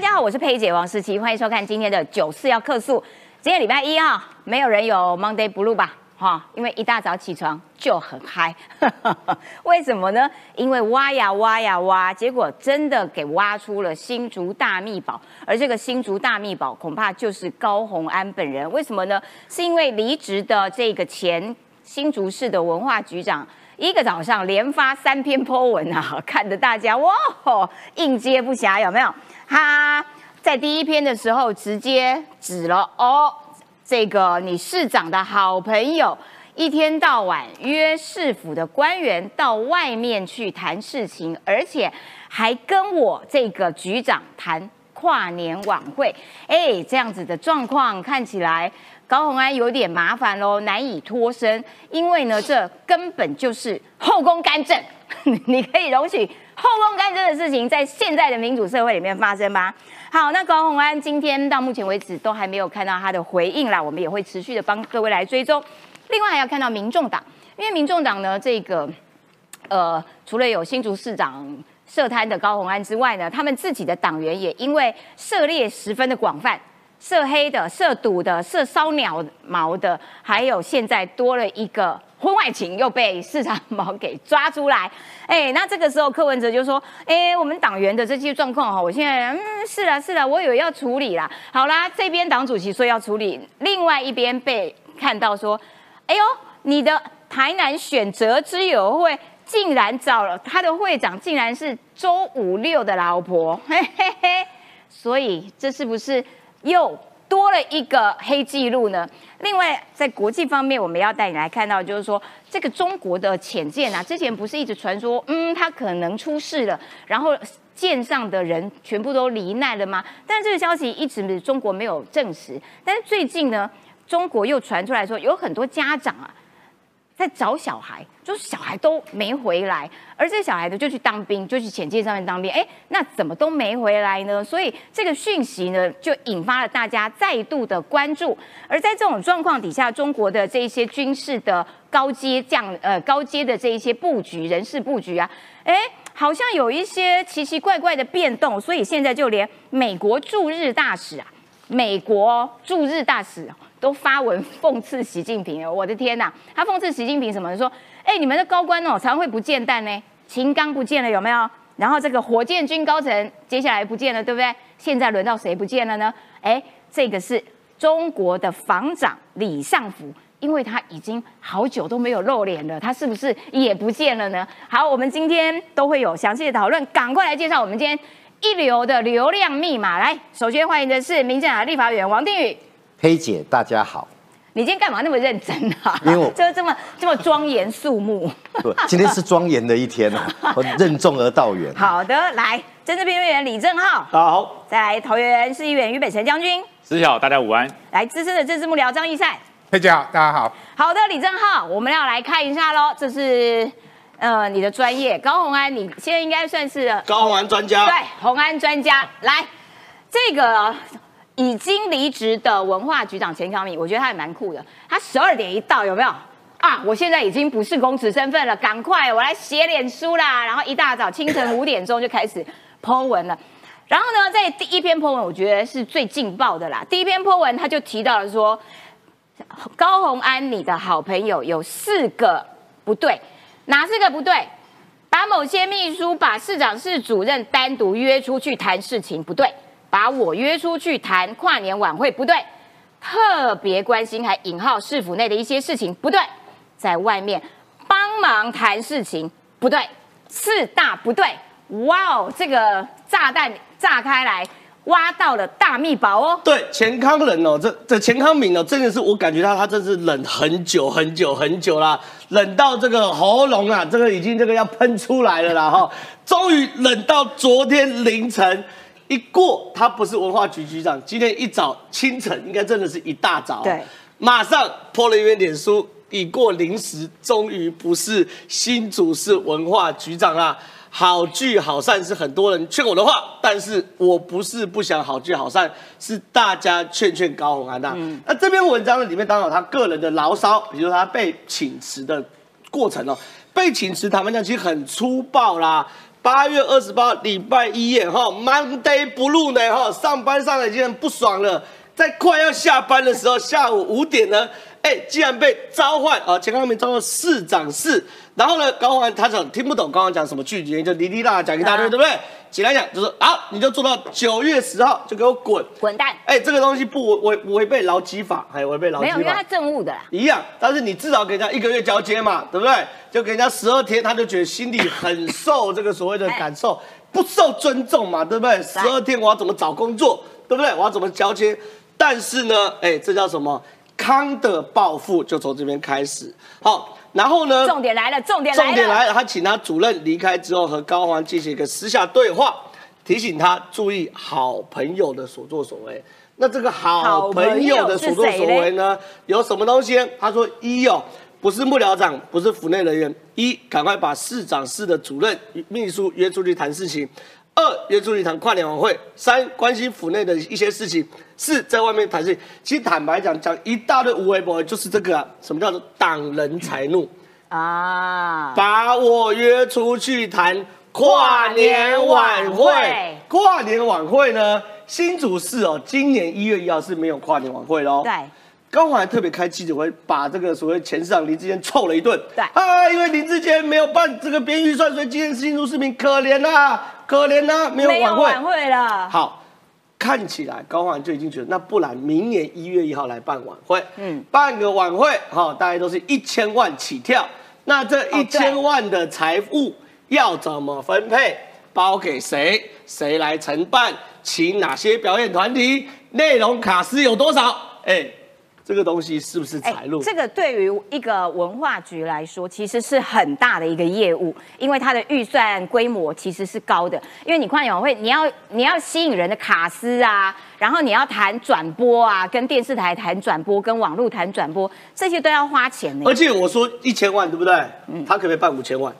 大家好，我是佩姐王思琪，欢迎收看今天的九四要客诉。今天礼拜一啊，没有人有 Monday Blue 吧？哈，因为一大早起床就很嗨。为什么呢？因为挖呀挖呀挖，结果真的给挖出了新竹大秘宝。而这个新竹大秘宝，恐怕就是高鸿安本人。为什么呢？是因为离职的这个前新竹市的文化局长。一个早上连发三篇 po 文啊，看得大家哇，应接不暇，有没有？他在第一篇的时候直接指了哦，这个你市长的好朋友，一天到晚约市府的官员到外面去谈事情，而且还跟我这个局长谈跨年晚会，哎，这样子的状况看起来。高鸿安有点麻烦喽，难以脱身，因为呢，这根本就是后宫干政。你可以容许后宫干政的事情在现在的民主社会里面发生吗？好，那高鸿安今天到目前为止都还没有看到他的回应啦，我们也会持续的帮各位来追踪。另外还要看到民众党，因为民众党呢，这个呃，除了有新竹市长涉贪的高鸿安之外呢，他们自己的党员也因为涉猎十分的广泛。涉黑的、涉赌的、涉烧鸟毛的，还有现在多了一个婚外情，又被市场毛给抓出来。哎，那这个时候柯文哲就说：“哎，我们党员的这些状况哈，我现在嗯是啊是啊，我以为要处理啦。好啦，这边党主席说要处理，另外一边被看到说：哎呦，你的台南选择之友会竟然找了他的会长，竟然是周五六的老婆，嘿嘿嘿，所以这是不是？”又多了一个黑记录呢。另外，在国际方面，我们要带你来看到，就是说这个中国的潜舰啊，之前不是一直传说，嗯，它可能出事了，然后舰上的人全部都罹难了吗？但这个消息一直中国没有证实。但是最近呢，中国又传出来说，有很多家长啊。在找小孩，就是小孩都没回来，而这小孩呢就去当兵，就去潜舰上面当兵。哎，那怎么都没回来呢？所以这个讯息呢，就引发了大家再度的关注。而在这种状况底下，中国的这一些军事的高阶将，呃，高阶的这一些布局、人事布局啊，哎，好像有一些奇奇怪怪的变动。所以现在就连美国驻日大使啊，美国驻日大使。都发文讽刺习近平我的天哪！他讽刺习近平什么？说，哎，你们的高官哦，常会不见弹呢，秦刚不见了有没有？然后这个火箭军高层接下来不见了，对不对？现在轮到谁不见了呢？哎，这个是中国的防长李尚福，因为他已经好久都没有露脸了，他是不是也不见了呢？好，我们今天都会有详细的讨论，赶快来介绍我们今天一流的流量密码。来，首先欢迎的是民进党立法委员王定宇。黑姐，大家好。你今天干嘛那么认真啊？因为我 就这么这么庄严肃穆。今天是庄严的一天啊，我任重而道远。好的，来，政治评论员李正浩，大家好。再来，桃园市议员于北辰将军，思晓，大家午安。来，资深的政治幕僚张义善，黑姐好，大家好。好的，李正浩，我们要来看一下喽，这是呃你的专业，高鸿安，你现在应该算是高鸿安专家，对，鸿安专家。来，这个。已经离职的文化局长钱康敏，我觉得他也蛮酷的。他十二点一到，有没有啊？我现在已经不是公职身份了，赶快我来写脸书啦。然后一大早清晨五点钟就开始剖文了。然后呢，在第一篇剖文，我觉得是最劲爆的啦。第一篇剖文他就提到了说，高鸿安你的好朋友有四个不对，哪四个不对？把某些秘书把市长室主任单独约出去谈事情，不对。把我约出去谈跨年晚会不对，特别关心还引号市府内的一些事情不对，在外面帮忙谈事情不对，四大不对，哇哦，这个炸弹炸开来，挖到了大秘宝哦。对，钱康人哦，这这钱康敏哦，真的是我感觉到他真是冷很久很久很久啦，冷到这个喉咙啊，这个已经这个要喷出来了啦哈，终于冷到昨天凌晨。一过，他不是文化局局长。今天一早清晨，应该真的是一大早，对，马上泼了一篇脸书，已过零时，终于不是新主事文化局长啦。好聚好散是很多人劝我的话，但是我不是不想好聚好散，是大家劝劝高鸿安呐。那这篇文章呢，里面当然有他个人的牢骚，比如他被请辞的过程哦，被请辞，坦白讲其实很粗暴啦。八月二十八礼拜一夜哈，Monday Blue 呢哈，上班上的已经很不爽了，在快要下班的时候，下午五点呢，哎，竟然被召唤啊，钱康明召唤市长室，然后呢，高环他讲听不懂刚刚讲什么拒绝，就哩哩啦啦讲一大堆，对不对？简单讲就是好，你就做到九月十号就给我滚滚蛋！哎，这个东西不违违违背劳基法，还违背劳基法，没有，因为他政务的啦，一样。但是你至少给人家一个月交接嘛，对不对？就给人家十二天，他就觉得心里很受这个所谓的感受，不受尊重嘛，对不对？十二天我要怎么找工作，对不对？我要怎么交接？但是呢，哎，这叫什么？康的报复就从这边开始。好。然后呢？重点来了，重点来了。重点来了，他请他主任离开之后，和高环进行一个私下对话，提醒他注意好朋友的所作所为。那这个好朋友的所作所为呢，有什么东西？他说：一哦，不是幕僚长，不是府内人员。一，赶快把市长室的主任、秘书约出去谈事情。二约出去谈跨年晚会，三关心府内的一些事情，四在外面谈事情。其实坦白讲，讲一大堆无为博，就是这个啊什么叫做挡人财怒啊！把我约出去谈跨年晚会，跨年晚会呢？新主事哦，今年一月一号是没有跨年晚会喽。对。高华还特别开记者会，把这个所谓前市长林志坚臭了一顿。对啊，因为林志坚没有办这个编预算，所以今天新竹市民可怜呐，可怜呐，没有晚会。晚会了。好，看起来高华就已经觉得，那不然明年一月一号来办晚会。嗯，办个晚会，哈，大概都是一千万起跳。那这一千万的财富要怎么分配？包给谁？谁来承办？请哪些表演团体？内容卡司有多少？哎。这个东西是不是财路？这个对于一个文化局来说，其实是很大的一个业务，因为它的预算规模其实是高的。因为你跨年晚会，你要你要吸引人的卡司啊，然后你要谈转播啊，跟电视台谈转播，跟网络谈转播，这些都要花钱的。而且我说一千万，对不对？嗯，他可不可以办五千万？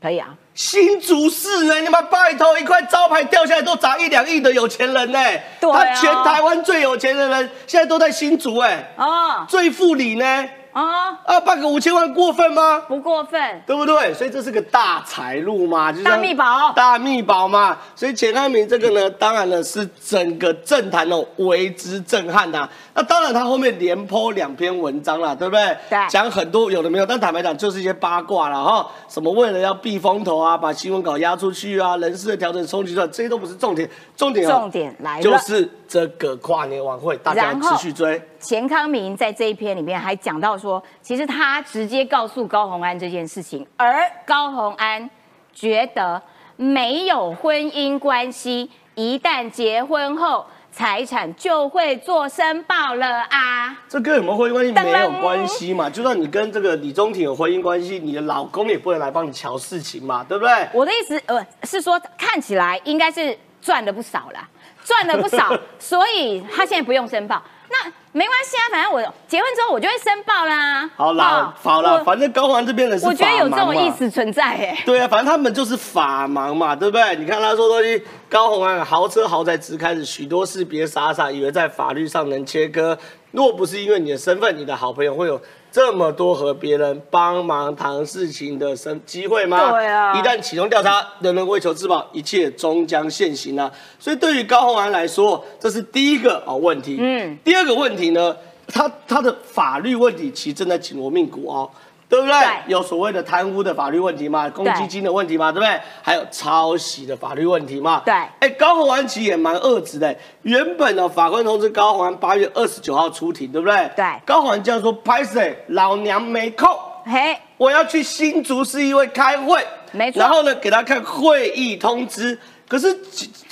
可以啊，新竹市呢？你们拜托，一块招牌掉下来都砸一两亿的有钱人呢？对他全台湾最有钱的人，现在都在新竹哎。哦，最富里呢？啊啊！办个五千万过分吗？不过分，对不对？所以这是个大财路嘛，就是大密宝，大密宝嘛。所以钱安明这个呢，当然呢是整个政坛哦为之震撼呐。那当然他后面连泼两篇文章啦，对不对？对，讲很多有的没有，但坦白讲就是一些八卦了哈。什么为了要避风头啊，把新闻稿压出去啊，人事的调整、冲击段，这些都不是重点，重点重点来了，就是这个跨年晚会，大家持续追。钱康明在这一篇里面还讲到说，其实他直接告诉高红安这件事情，而高红安觉得没有婚姻关系，一旦结婚后财产就会做申报了啊。这跟什么婚姻关系没有关系嘛？就算你跟这个李宗廷有婚姻关系，你的老公也不能来帮你瞧事情嘛，对不对？我的意思呃是说，看起来应该是赚了不少啦。赚了不少，所以他现在不用申报。那没关系啊，反正我结婚之后我就会申报啦。好啦，好了，反正高环这边的是我觉得有这种意思存在哎。对啊，反正他们就是法盲嘛，对不对？你看他说东西，高红安豪车豪宅直开始，许多事别傻傻以为在法律上能切割。若不是因为你的身份，你的好朋友会有。这么多和别人帮忙谈事情的生机会吗？对啊，一旦启动调查，人人为求自保，一切终将现行啊！所以对于高鸿安来说，这是第一个啊问题。嗯，第二个问题呢，他他的法律问题其实正在紧锣密鼓哦。对不对？有所谓的贪污的法律问题嘛，公积金的问题嘛，对不对？还有抄袭的法律问题嘛。对。哎，高宏安其实也蛮恶质的。原本呢，法官通知高宏安八月二十九号出庭，对不对？对。高宏安这样说：“拍谁？老娘没空。嘿，我要去新竹市议会开会。没错。然后呢，给他看会议通知。可是。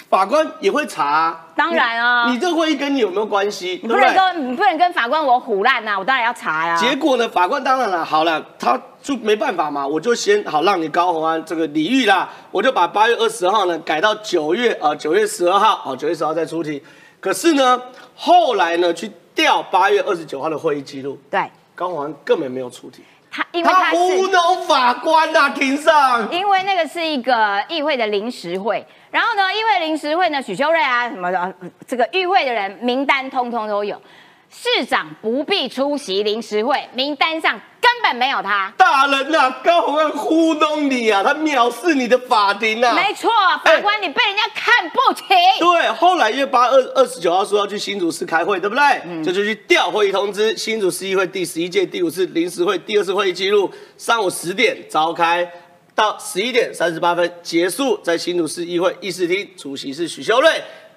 法官也会查，当然啊，你这个会议跟你有没有关系？你不能跟，你不能跟法官我胡烂呐，我当然要查呀。结果呢，法官当然了，好了，他就没办法嘛，我就先好让你高鸿安这个礼遇啦，我就把八月二十号呢改到九月啊，九月十二号，哦，九月十号再出庭。可是呢，后来呢去调八月二十九号的会议记录，对，高鸿安根本没有出庭。他因为他糊弄法官呐，庭上。因为那个是一个议会的临时会，然后呢，议会临时会呢，许修睿啊什么的，这个与会的人名单通通都有，市长不必出席临时会，名单上根本没有他。大人呐、高洪安糊弄你啊，他藐视你的法庭啊。没错，法官你被人家看不起。对，后来因为八二二十九号说要去新竹市开会，对不对？嗯这就去调会议通知，新竹市议会第十一届第五次临时会第二次会议记录，上午十点召开，到十一点三十八分结束，在新竹市议会议事厅，主席是许修睿，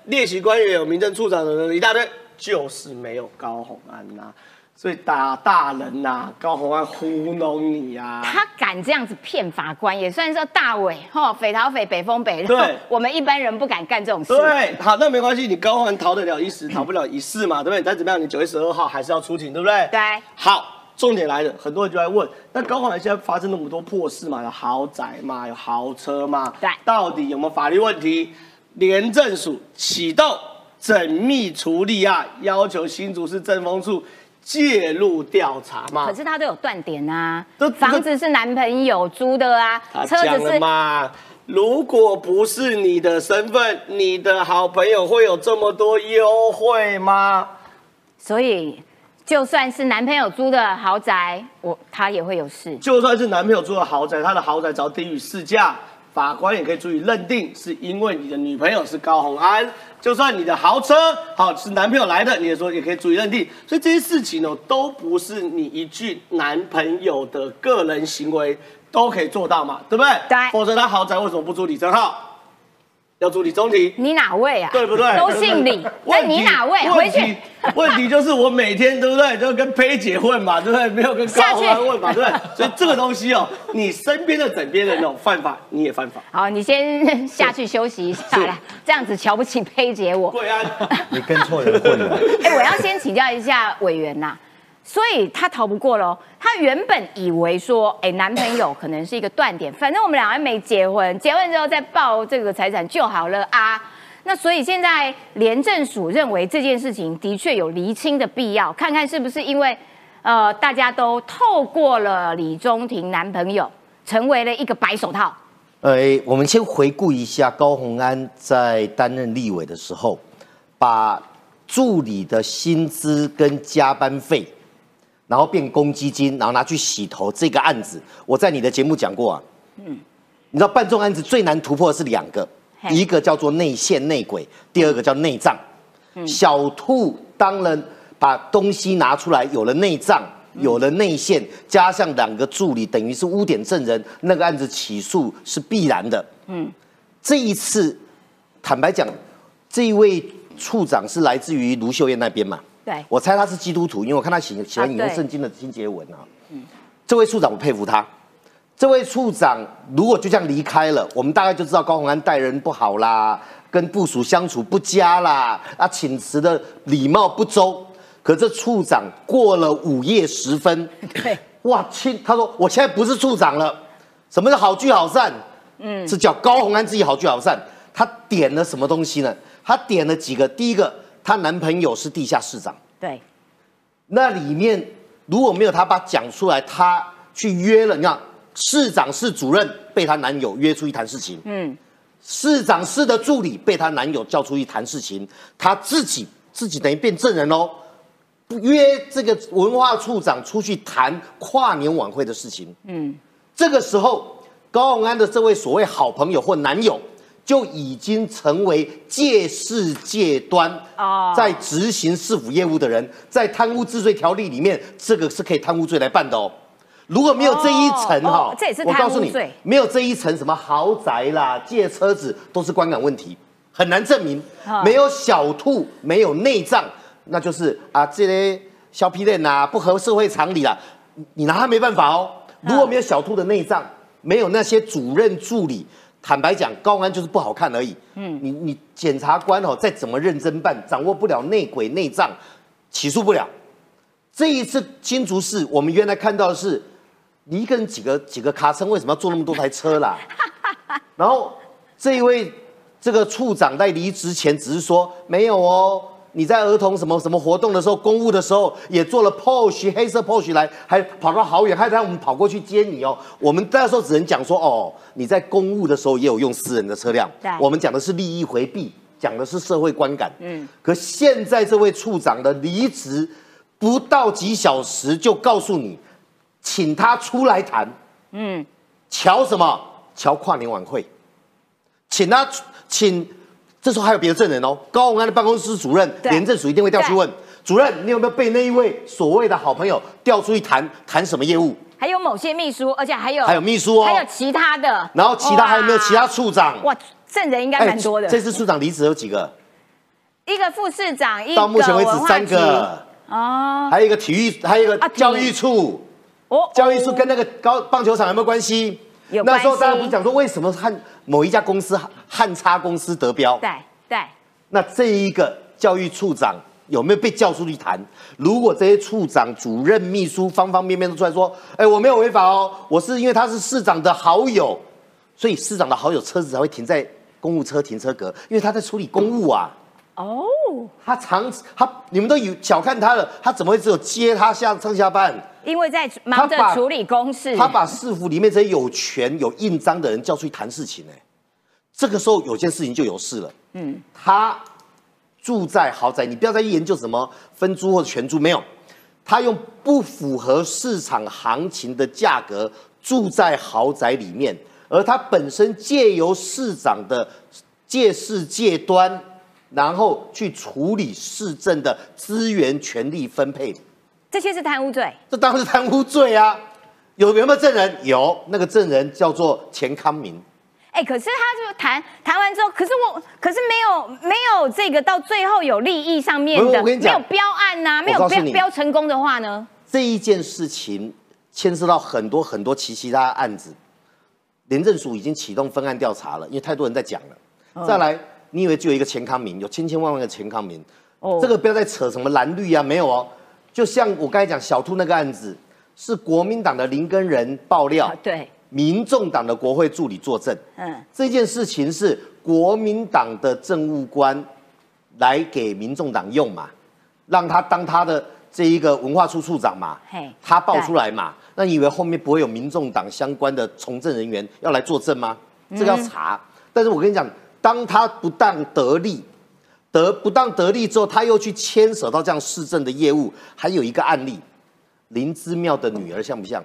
列席官员有民政处长的人一大堆，就是没有高洪安呐、所以打大人呐、高洪安糊弄你啊！他敢这样子骗法官，也算是大伟哈，匪逃匪，北风北。对 我们一般人不敢干这种事。对，好，那没关系，你高洪安逃得了一时，逃不了一世嘛，对不对？但怎么样，你九月十二号还是要出庭，对不对？对好，重点来了，很多人就在问，那高洪安现在发生那么多破事嘛，有豪宅嘛，有豪车嘛，对到底有没有法律问题？廉政署启动缜密处理啊，要求新竹市政风处介入调查嘛可。是他都有断点啊这，房子是男朋友租的啊他，车子是嘛，如果不是你的身份，你的好朋友会有这么多优惠吗？所以就算是男朋友租的豪宅，我他也会有事。就算是男朋友租的豪宅，他的豪宅只要低于市价，法官也可以足以认定是因为你的女朋友是高洪安。就算你的豪车好是男朋友来的，你也说也可以足以认定。所以这些事情呢，都不是你一句男朋友的个人行为都可以做到嘛，对不对？对否则他豪宅为什么不租李正浩？要租李宗廷？你哪位啊？对不对？都姓李，那问你哪位？回问题去。问题就是我每天对不对，就跟佩姐混嘛，对不对？没有跟高洪安混嘛，对不对？所以这个东西哦，你身边的枕边人哦犯法，你也犯法。好，你先下去休息一下是来，这样子瞧不起佩姐我。贵安，你跟错人混了。哎、我要先请教一下委员呐、所以他逃不过喽。他原本以为说，哎、男朋友可能是一个断点，反正我们两个没结婚，结婚之后再报这个财产就好了啊。那所以现在廉政署认为这件事情的确有厘清的必要，看看是不是因为呃大家都透过了李中庭男朋友，成为了一个白手套。呃，我们先回顾一下高鸿安在担任立委的时候，把助理的薪资跟加班费，然后变公积金，然后拿去洗头这个案子，我在你的节目讲过啊。嗯，你知道办这种案子最难突破的是两个，嘿一个叫做内线内鬼，第二个叫内脏。小兔当然把东西拿出来，有了内脏，有了内线，加上两个助理，等于是污点证人，那个案子起诉是必然的。嗯，这一次，坦白讲，这一位处长是来自于卢秀燕那边嘛？对我猜他是基督徒，因为我看他喜喜欢引用圣经的经节文啊。这位处长我佩服他。这位处长如果就这样离开了，我们大概就知道高鸿安待人不好啦，跟部署相处不佳啦，啊，请辞的礼貌不周。可这处长过了午夜时分，对，哇，亲，他说我现在不是处长了，什么是好聚好散？嗯，是叫高鸿安自己好聚好散。他点了什么东西呢？他点了几个，第一个，她男朋友是地下市长。对，那里面如果没有她把讲出来，她去约了，你看市长室主任被她男友约出去谈事情，嗯，市长室的助理被她男友叫出去谈事情，她自己自己等于变证人喽，不约这个文化处长出去谈跨年晚会的事情，嗯，这个时候高鸿安的这位所谓好朋友或男友。就已经成为借势借端哦在执行市府业务的人，在贪污治罪条例里面，这个是可以贪污罪来办的哦。如果没有这一层哦哈、哦这也是我告诉你没有这一层，什么豪宅啦、借车子都是观感问题，很难证明哦。没有小兔，没有内脏，那就是啊，这些小皮链呐，不合社会常理啦，你你拿他没办法哦。如果没有小兔的内脏，没有那些主任助理，坦白讲，高安就是不好看而已。嗯，你你检察官哦，再怎么认真办，掌握不了内鬼内脏，起诉不了。这一次新竹市，我们原来看到的是，你一个人几个几个卡车，为什么要坐那么多台车啦？然后这一位这个处长在离职前只是说没有哦，你在儿童什么什么活动的时候，公务的时候也做了 Porsche 黑色 Porsche 来，还跑到好远，还让我们跑过去接你哦。我们那时候只能讲说哦，你在公务的时候也有用私人的车辆对，我们讲的是利益回避，讲的是社会观感。嗯，可现在这位处长的离职不到几小时就告诉你。请他出来谈，嗯，瞧什么？瞧跨年晚会，请他出请，这时候还有别的证人哦，高鸿安的办公室主任廉政署一定会调去问主任，你有没有被那一位所谓的好朋友调出去谈谈什么业务？还有某些秘书，而且还有还有秘书哦还有其他的，然后其他还有没有其他哇？处长？哇，证人应该蛮多的。这次处长离职有几个？一个副市长，一个到目前为止三个，哦还有一个体育，还有一个教育处。哦，教育处跟那个高棒球场有没有关系？有那时候大家不是讲说为什么和某一家公司汉差公司得标？对对，那这一个教育处长有没有被叫出去谈？如果这些处长、主任、秘书方方面面都出来说，哎，我没有违法哦，我是因为他是市长的好友，所以市长的好友车子才会停在公务车停车格，因为他在处理公务啊。哦，他常他你们都有小看他了，他怎么会只有接他下上下班？因为在忙着处理公事，他把市府里面这些有权有印章的人叫出去谈事情呢、这个时候有件事情就有事了。嗯，他住在豪宅，你不要再去研究什么分租或者全租，没有，他用不符合市场行情的价格住在豪宅里面，而他本身借由市长的借势借端，然后去处理市政的资源权力分配。这些是贪污罪。这当然是贪污罪啊！有有没有证人？有，那个证人叫做钱康明。哎，可是他就谈谈完之后，可是我可是没有没有这个到最后有利益上面的，没有标案呐、没有标标成功的话呢？这一件事情牵涉到很多很多其其他的案子，廉政署已经启动分案调查了，因为太多人在讲了。再来，你以为只有一个钱康明？有千千万万个钱康明。哦这个不要再扯什么蓝绿啊，没有哦。就像我刚才讲小兔那个案子，是国民党的林根人爆料啊，，对，民众党的国会助理作证。嗯，这件事情是国民党的政务官来给民众党用嘛，让他当他的这一个文化处处长嘛嘿，他爆出来嘛，那你以为后面不会有民众党相关的从政人员要来作证吗？这个要查。但是我跟你讲，当他不当得利，得不当得利之后，他又去牵扯到这样市政的业务，还有一个案例，林之妙的女儿像不像？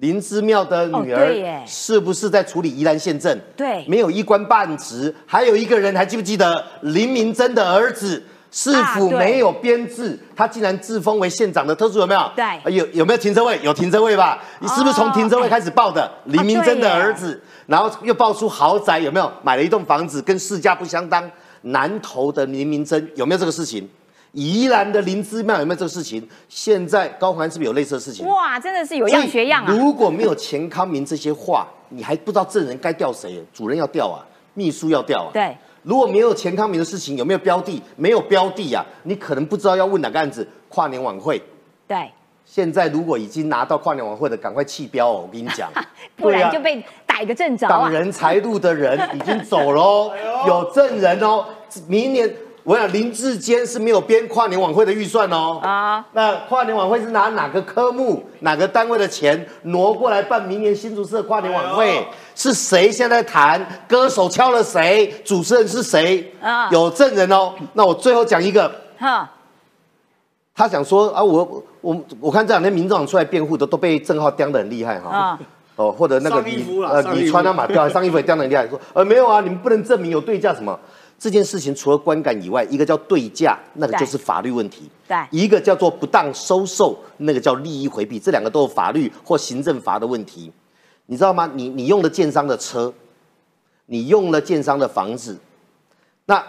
林之妙的女儿是不是在处理宜兰县政？对没有一官半职，还有一个人还记不记得林明珍的儿子？市府啊对没有编制，他竟然自封为县长的特殊有没有？对啊有有没有停车位？有停车位吧？你是不是从停车位开始报的？林明珍的儿子，然后又爆出豪宅有没有？买了一栋房子跟市价不相当。南投的林明珍有没有这个事情？宜兰的林芝庙有没有这个事情？现在高环是不是有类似的事情？哇，真的是有样学样啊！如果没有钱康明这些话，你还不知道证人该调谁，主任要调啊，秘书要调啊。对，如果没有钱康明的事情，有没有标的？没有标的啊，你可能不知道要问哪个案子。跨年晚会，对，现在如果已经拿到跨年晚会的，赶快弃标哦！我跟你讲，不然就被逮个正着挡啊！人财路的人已经走喽，有证人哦。明年我想林志坚是没有编跨年晚会的预算哦。啊，那跨年晚会是拿哪个科目、哪个单位的钱挪过来办明年新竹市的跨年晚会？是谁现在谈？歌手敲了谁？主持人是谁？啊有证人哦。那我最后讲一个，哈，他想说啊，我我我看这两天民众党出来辩护的都被郑浩刁的很厉害哈。啊哦，或者那个李上衣服啦呃上衣服李川啊马刁上衣服也刁的很厉害，说呃没有啊，你们不能证明有对价什么。这件事情除了观感以外，一个叫对价，那个就是法律问题。对一个叫做不当收受，那个叫利益回避，这两个都有法律或行政罚的问题，你知道吗？你你用了建商的车，你用了建商的房子，那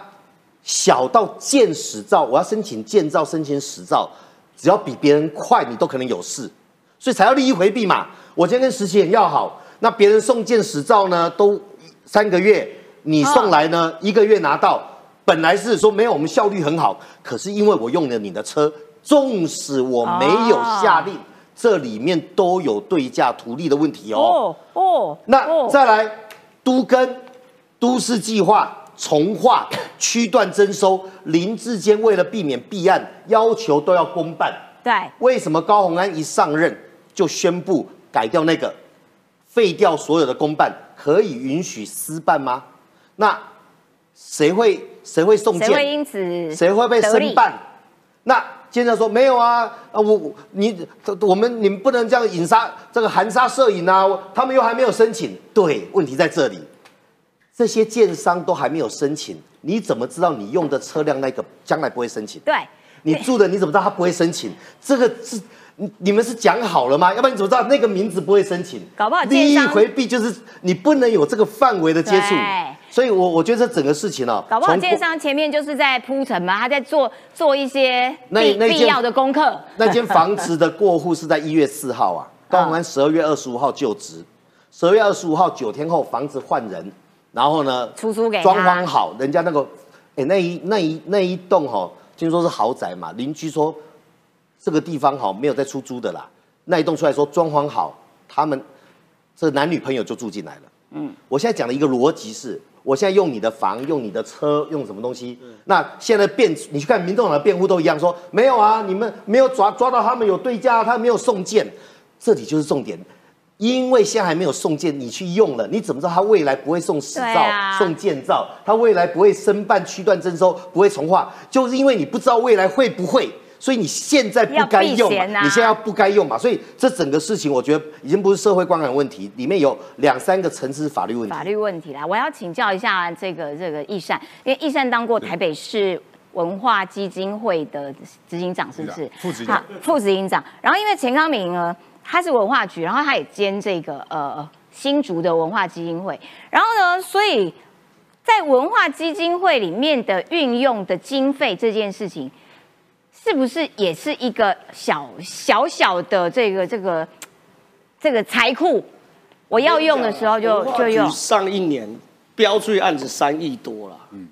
小到建史照，我要申请建造、申请史照，只要比别人快，你都可能有事，所以才要利益回避嘛。我今天跟石奇很要好，那别人送建史照呢，都三个月，你送来呢、一个月拿到。本来是说没有，我们效率很好，可是因为我用了你的车，纵使我没有下令，这里面都有对价图利的问题哦。哦哦，那哦再来，都跟都市计划重划 区段征收，林志坚为了避免弊案，要求都要公办。对，为什么高鸿安一上任就宣布改掉那个，废掉所有的公办，可以允许私办吗？那谁会谁会送谁会件？因此谁会被申办？那接着说没有啊，啊我我你我们你们不能这样引杀这个含沙射影啊，他们又还没有申请。对，问题在这里，这些建商都还没有申请，你怎么知道你用的车辆那个将来不会申请？对，你住的你怎么知道他不会申请？这个是你你们是讲好了吗？要不然你怎么知道那个名字不会申请？搞不好利益建商回避就是你不能有这个范围的接触对。所以我我觉得这整个事情哦，搞不好从建商前面就是在铺陈嘛，他在做做一些那必必要的功课。那间房子的过户是在一月四号啊，高宏安十二月二十五号就职，十二月二十五号九天后房子换人，然后呢出租给装潢好，人家那个哎、那一那一那一栋哈、听说是豪宅嘛，邻居说这个地方哈、没有在出租的啦，那一栋出来说装潢好，他们这男女朋友就住进来了。嗯，我现在讲的一个逻辑是，我现在用你的房，用你的车，用什么东西？那现在辩，你去看民众党的辩护都一样，说没有啊，你们没有抓抓到他们有对价，他们没有送件，这里就是重点。因为现在还没有送件，你去用了，你怎么知道他未来不会送实照、啊送建造？他未来不会申办区段征收，不会重划，就是因为你不知道未来会不会，所以你现在不该用嘛，你现在要不该用嘛，所以这整个事情，我觉得已经不是社会观感问题，里面有两三个层次法律问题法。律问题啦，我要请教一下这个这个易善，因为易善当过台北市文化基金会的执行长，是不是？副执行长副执行长。然后因为钱康明呢，他是文化局，然后他也兼这个呃新竹的文化基金会，然后呢，所以在文化基金会里面的运用的经费这件事情，是不是也是一个小小小的这个这个这个财库？我要用的时候就就用。上一年标出去案子三亿多了，嗯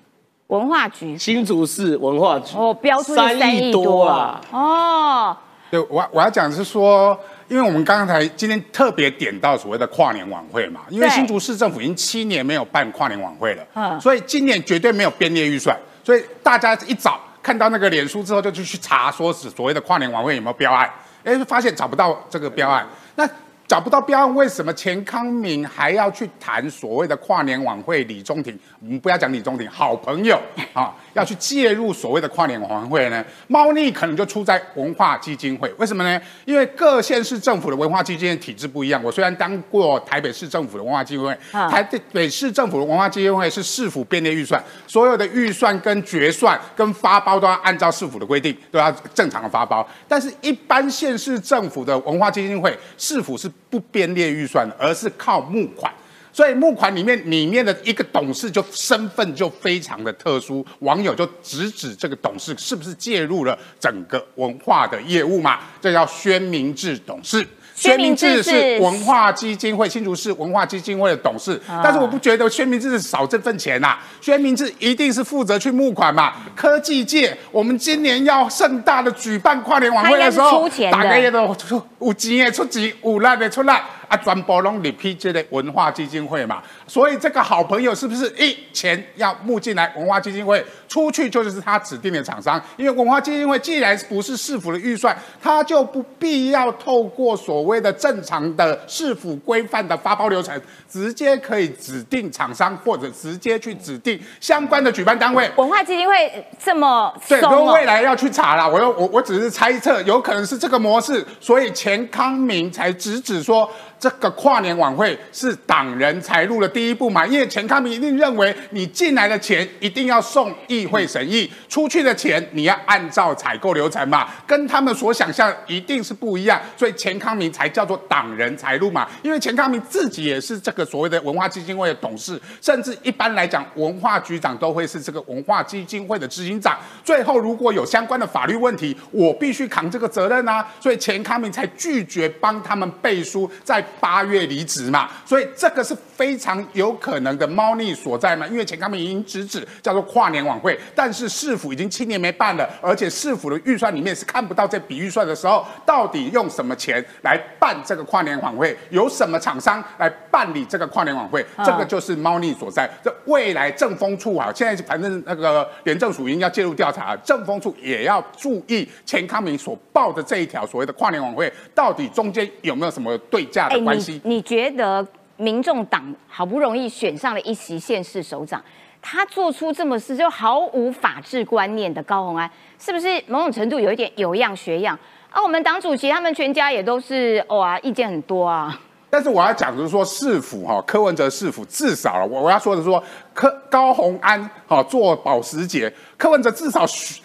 文化局新竹市文化局哦，标出去三亿多啊啦。哦，对，我我要讲的是说，因为我们刚才今天特别点到所谓的跨年晚会嘛，因为新竹市政府已经七年没有办跨年晚会了，嗯所以今年绝对没有编列预算，所以大家一早看到那个脸书之后，就去去查说是所谓的跨年晚会有没有标案，哎，发现找不到这个标案，那。找不到标案，为什么钱康明还要去谈所谓的跨年晚会？李中庭，我们不要讲李中庭，好朋友啊，要去介入所谓的跨年晚会呢？猫腻可能就出在文化基金会，为什么呢？因为各县市政府的文化基金会体制不一样。我虽然当过台北市政府的文化基金会，啊台北市政府的文化基金会是市府编列预算，所有的预算跟决算跟发包都要按照市府的规定，都要正常的发包。但是，一般县市政府的文化基金会，市府是不编列预算的，而是靠募款。所以募款里面里面的一个董事就身份就非常的特殊，网友就直指这个董事是不是介入了整个文化的业务嘛？这叫宣明志董事。宣明志是是文化基金会新竹市文化基金会的董事，啊但是我不觉得宣明志是少这份钱呐、宣明志一定是负责去募款嘛。科技界，我们今年要盛大的举办跨年晚会的时候他应该是出，钱的大家也都出有钱的出钱，有力的出力。啊，全部拢里批这类文化基金会嘛，所以这个好朋友是不是一钱要募进来文化基金会，出去就是他指定的厂商？因为文化基金会既然不是市府的预算，他就不必要透过所谓的正常的市府规范的发包流程，直接可以指定厂商或者直接去指定相关的举办单位。文化基金会这么对，松哦如果未，来要去查啦，我又我我只是猜测，有可能是这个模式，所以钱康明才直指说这个跨年晚会是党人财路的第一步嘛，因为钱康明一定认为你进来的钱一定要送议会审议，出去的钱你要按照采购流程嘛，跟他们所想象一定是不一样，所以钱康明才叫做党人财路嘛，因为钱康明自己也是这个所谓的文化基金会的董事，甚至一般来讲，文化局长都会是这个文化基金会的执行长。最后如果有相关的法律问题，我必须扛这个责任啊，所以钱康明才拒绝帮他们背书，在八月离职嘛，所以这个是非常有可能的猫腻所在嘛，因为钱康明已经直指叫做跨年晚会，但是市府已经七年没办了，而且市府的预算里面是看不到这笔预算的时候，到底用什么钱来办这个跨年晚会，有什么厂商来办理这个跨年晚会，嗯这个就是猫腻所在。这未来政风处啊，现在反正那个廉政署已经要介入调查，政风处也要注意钱康明所报的这一条所谓的跨年晚会，到底中间有没有什么对价的关系？你你觉得民众党好不容易选上了一席县市首长，他做出这么事就毫无法治观念的高鸿安，是不是某种程度有一点有样学样？啊，我们党主席他们全家也都是哇，意见很多啊。但是我要讲的是说，市府哈柯文哲市府至少了，我我要说的是说，柯高鸿安哈做保时捷，柯文哲至少嘘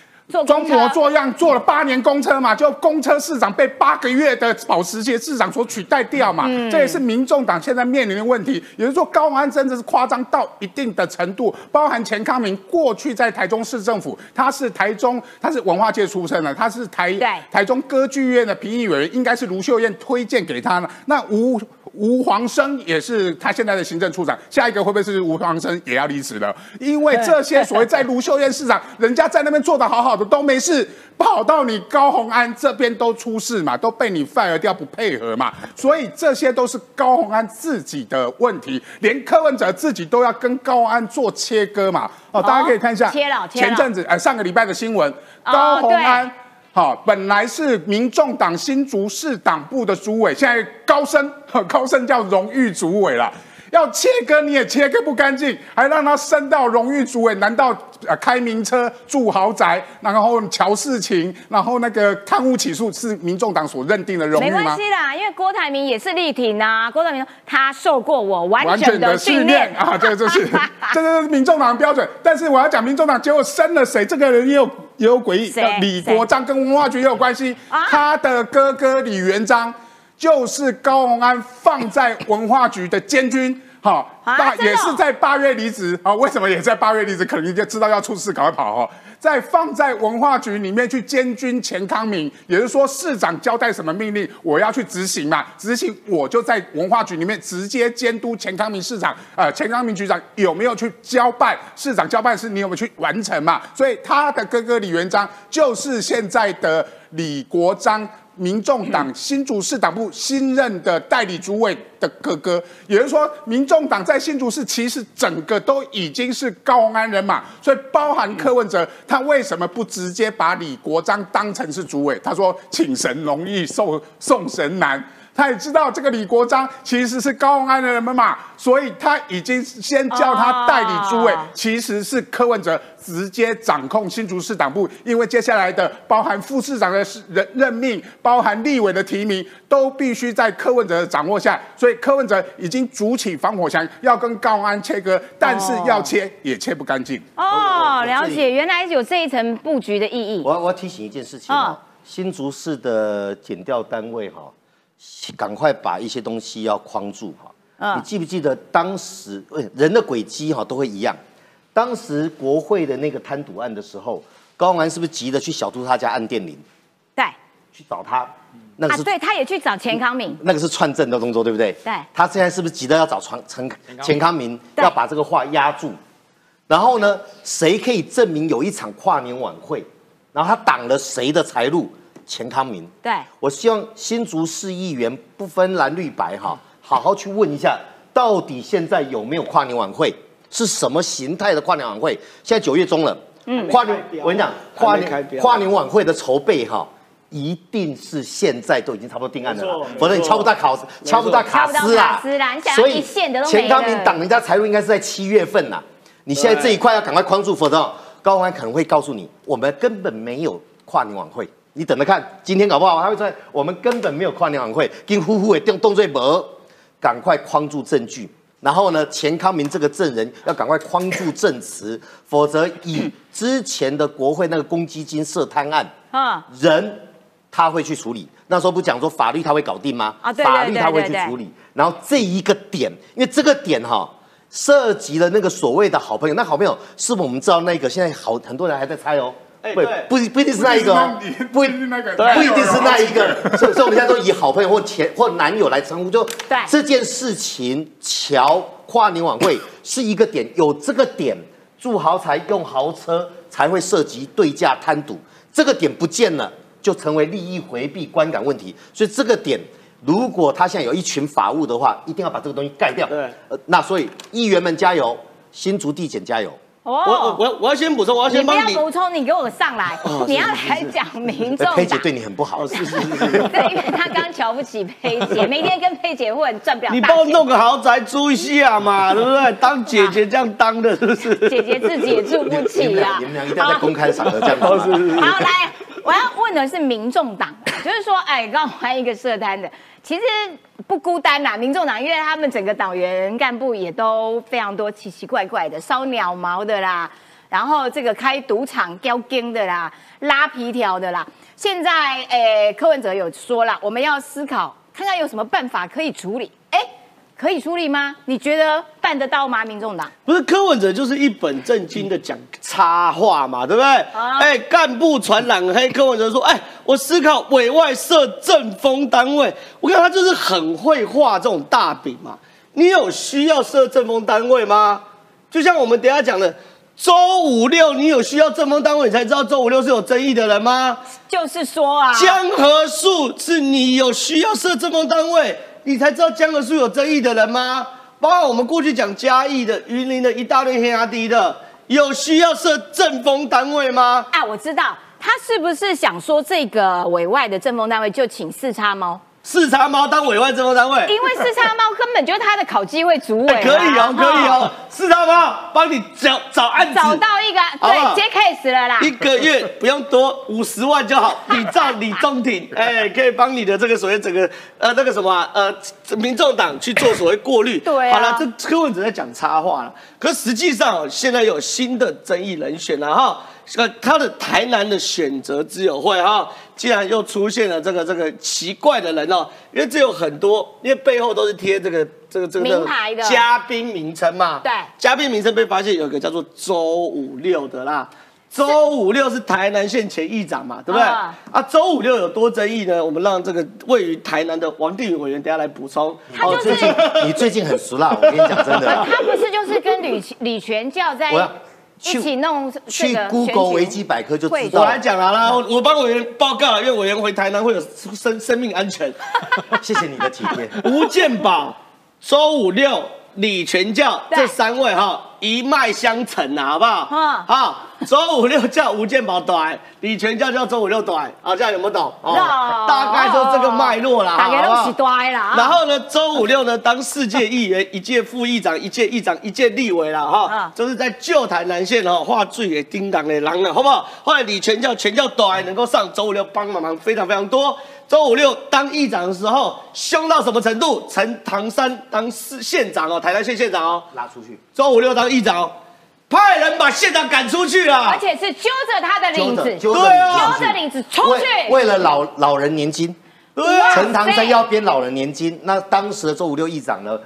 装模作样做了八年公车嘛，就公车市长被八个月的保时捷市长所取代掉嘛，这也是民众党现在面临的问题。也就是说，高安真的是夸张到一定的程度，包含钱康明过去在台中市政府，他是台中，他是文化界出身的，他是台对台中歌剧院的评议委员，应该是卢秀燕推荐给他的。那吴吴黄生也是他现在的行政处长，下一个会不会是吴黄生也要离职了？因为这些所谓在卢秀燕市长，人家在那边做的好好的都没事，跑到你高鸿安这边都出事嘛，都被你 fire 掉不配合嘛，所以这些都是高鸿安自己的问题，连柯文哲自己都要跟高鸿安做切割嘛。哦，大家可以看一下，前阵子呃上个礼拜的新闻，哦高鸿安。好，本来是民众党新竹市党部的主委，现在高升，高升叫荣誉主委了。要切割你也切割不干净，还让他升到荣誉主委？难道呃开名车住豪宅，然后乔事情，然后那个贪污起诉是民众党所认定的荣誉没？关系啦，因为郭台铭也是力挺啊。郭台铭说他受过我完整的训练啊，这 这是这个是民众党的标准。但是我要讲，民众党结果升了谁？这个人也有也有诡异谁。李国章跟文化局也有关系啊，他的哥哥李元璋就是高鸿安放在文化局的监军。好，那也是在八月离职啊？为什么也在八月离职？可能你就知道要出事，赶快跑哦。在放在文化局里面去监军钱康明，也就是说市长交代什么命令，我要去执行嘛，执行我就在文化局里面直接监督钱康明市长，呃，钱康明局长有没有去交办，市长交办事你有没有去完成嘛？所以他的哥哥李元璋就是现在的李国章。民众党新竹市党部新任的代理主委的哥哥，也就是说，民众党在新竹市其实整个都已经是高安人马，所以包含柯文哲，他为什么不直接把李国章当成是主委？他说请神容易送送神难。他也知道这个李国章其实是高鸿安的人嘛，所以他已经先叫他代理主委，哦其实是柯文哲直接掌控新竹市党部，因为接下来的包含副市长的任任命，包含立委的提名，都必须在柯文哲的掌握下，所以柯文哲已经筑起防火墙，要跟高鸿安切割，但是要切也切不干净。哦，了解，原来有这一层布局的意义。我要我要提醒一件事情啊、嗯新竹市的检调单位哈、赶快把一些东西要框住哈、嗯你记不记得当时呃人的轨迹哈、都会一样？当时国会的那个贪渎案的时候，高鸿安是不是急着去小兔他家按电铃，对去找他？那个啊，是、对，他也去找钱康明。那个是串证的动作，对不对？对他现在是不是急着要找传陈钱康明，要把这个话压住？然后呢，谁可以证明有一场跨年晚会？然后他挡了谁的财路？钱康明。对，我希望新竹市议员不分蓝绿白哈，好好去问一下，到底现在有没有跨年晚会？是什么形态的跨年晚会？现在九月中了，嗯，跨年我跟你讲，跨年跨年晚会的筹备哈。一定是现在都已经差不多定案了啦，否则你敲不到卡斯，敲不到卡斯啦卡斯啦你。想要所以钱康明挡人家财路应该是在七月份呐。你现在这一块要赶快框住，否则高鸿安可能会告诉你，我们根本没有跨年晚会。你等着看，今天搞不好他会说我们根本没有跨年晚会，跟呼呼的动动作没，赶快框住证据。然后呢，钱康明这个证人要赶快框住证词，否则以之前的国会那个公积金涉贪案，啊，人他会去处理。那时候不讲说法律他会搞定吗？啊对对法律他会去处理。然后这一个点，因为这个点哈、涉及了那个所谓的好朋友，那好朋友是我们知道那个，现在好很多人还在猜哦。不不不一定是那一个哦，不不一定是那个对不一定是那一个，所以所以我们现在都以好朋友或前或男友来称呼。就对这件事情，乔跨年晚会是一个点，有这个点，住豪宅用豪车才会涉及对价贪赌，这个点不见了，就成为利益回避观感问题。所以这个点，如果他现在有一群法务的话，一定要把这个东西盖掉。对呃，那所以议员们加油，新竹地检加油。我我我我要先补充，我要先帮你。要补充，你给我上来哦，你要是是是来讲民众党。佩姐对你很不好哦，，是是是是。对，因为他刚瞧不起佩姐，每天跟佩姐混，赚不了你帮我。弄个豪宅租一下嘛，对不对？当姐姐这样当的，是不是？姐姐自己也住不起啊你。们俩一定要在公开场合这样子嘛。好，来，我要问的是民众党，就是说，哎，刚好换一个社单的，其实不孤单啦。民众党，因为他们整个党员干部也都非常多奇奇怪怪的，烧鸟毛的啦，然后这个开赌场叼根的啦，拉皮条的啦。现在，诶，柯文哲有说了，我们要思考，看看有什么办法可以处理。哎，可以处理吗？你觉得办得到吗？民众党？不是柯文哲就是一本正经的讲插话嘛，对不对？啊哎，干部传染黑，柯文哲说，哎，我思考委外设政风单位，我看他就是很会画这种大饼嘛。你有需要设政风单位吗？就像我们等下讲的。周五六，你有需要政风单位，你才知道周五六是有争议的人吗？就是说啊，江河树是你有需要设政风单位，你才知道江河是有争议的人吗？包括我们过去讲嘉义的、云林的一大堆黑压低的，有需要设政风单位吗？啊，我知道他是不是想说这个委外的政风单位就请四叉猫，视察猫当委外政风单位，因为四叉猫根本就是他的考纪会主委、可以哦，可以哦，视察猫帮你找找案子，找到一个对接 case 了啦。一个月不用多，五十万就好。你照、李宗廷，哎，可以帮你的这个所谓整个呃那个什么啊呃民众党去做所谓过滤。对啊好了，这柯文哲在讲插话了，可实际上哦现在有新的争议人选了哈。呃，他的台南的选择之友会哈，竟然又出现了这个这个奇怪的人哦，因为这有很多，因为背后都是贴这个这个这个名牌的嘉宾名称嘛。对嘉宾名称被发现有一个叫做周五六的啦。周五六是台南县前议长嘛，对不对？啊啊，周五六有多争议呢？我们让这个位于台南的王定宇委员等下来补充。他就是最近你最近很熟啦，我跟你讲真的，他不是就是跟李李全教在一起弄去 Google 维基百科就知道我来。讲啦啦，我我帮委员报告，因为委员回台南会有生生命安全。谢谢你的体贴。吴建宝、周五六、李全教这三位哈一脉相承啊，好不好？嗯好，周五六叫吴建宝短，李全教叫周五六短，啊，这样有没有懂？哦哦大概就这个脉络啦，大家都是好不好呆啦。然后呢，周五六呢当世界议员，一届副议长，一届议长，一届立委啦，哈嗯，就是在旧台南县哦，画最给叮当的狼了，好不好？后来李全教全教短能够上周五六帮忙忙非常非常多。周五六当议长的时候，凶到什么程度？陈唐山当市县长哦，台南县县长哦，拉出去，周五六当议长哦，派人把县长赶出去了而。且是揪着他的领子，揪对啊揪着领子出去。为为了老老人年金，陈唐山要编老人年金，那当时的周五六议长呢，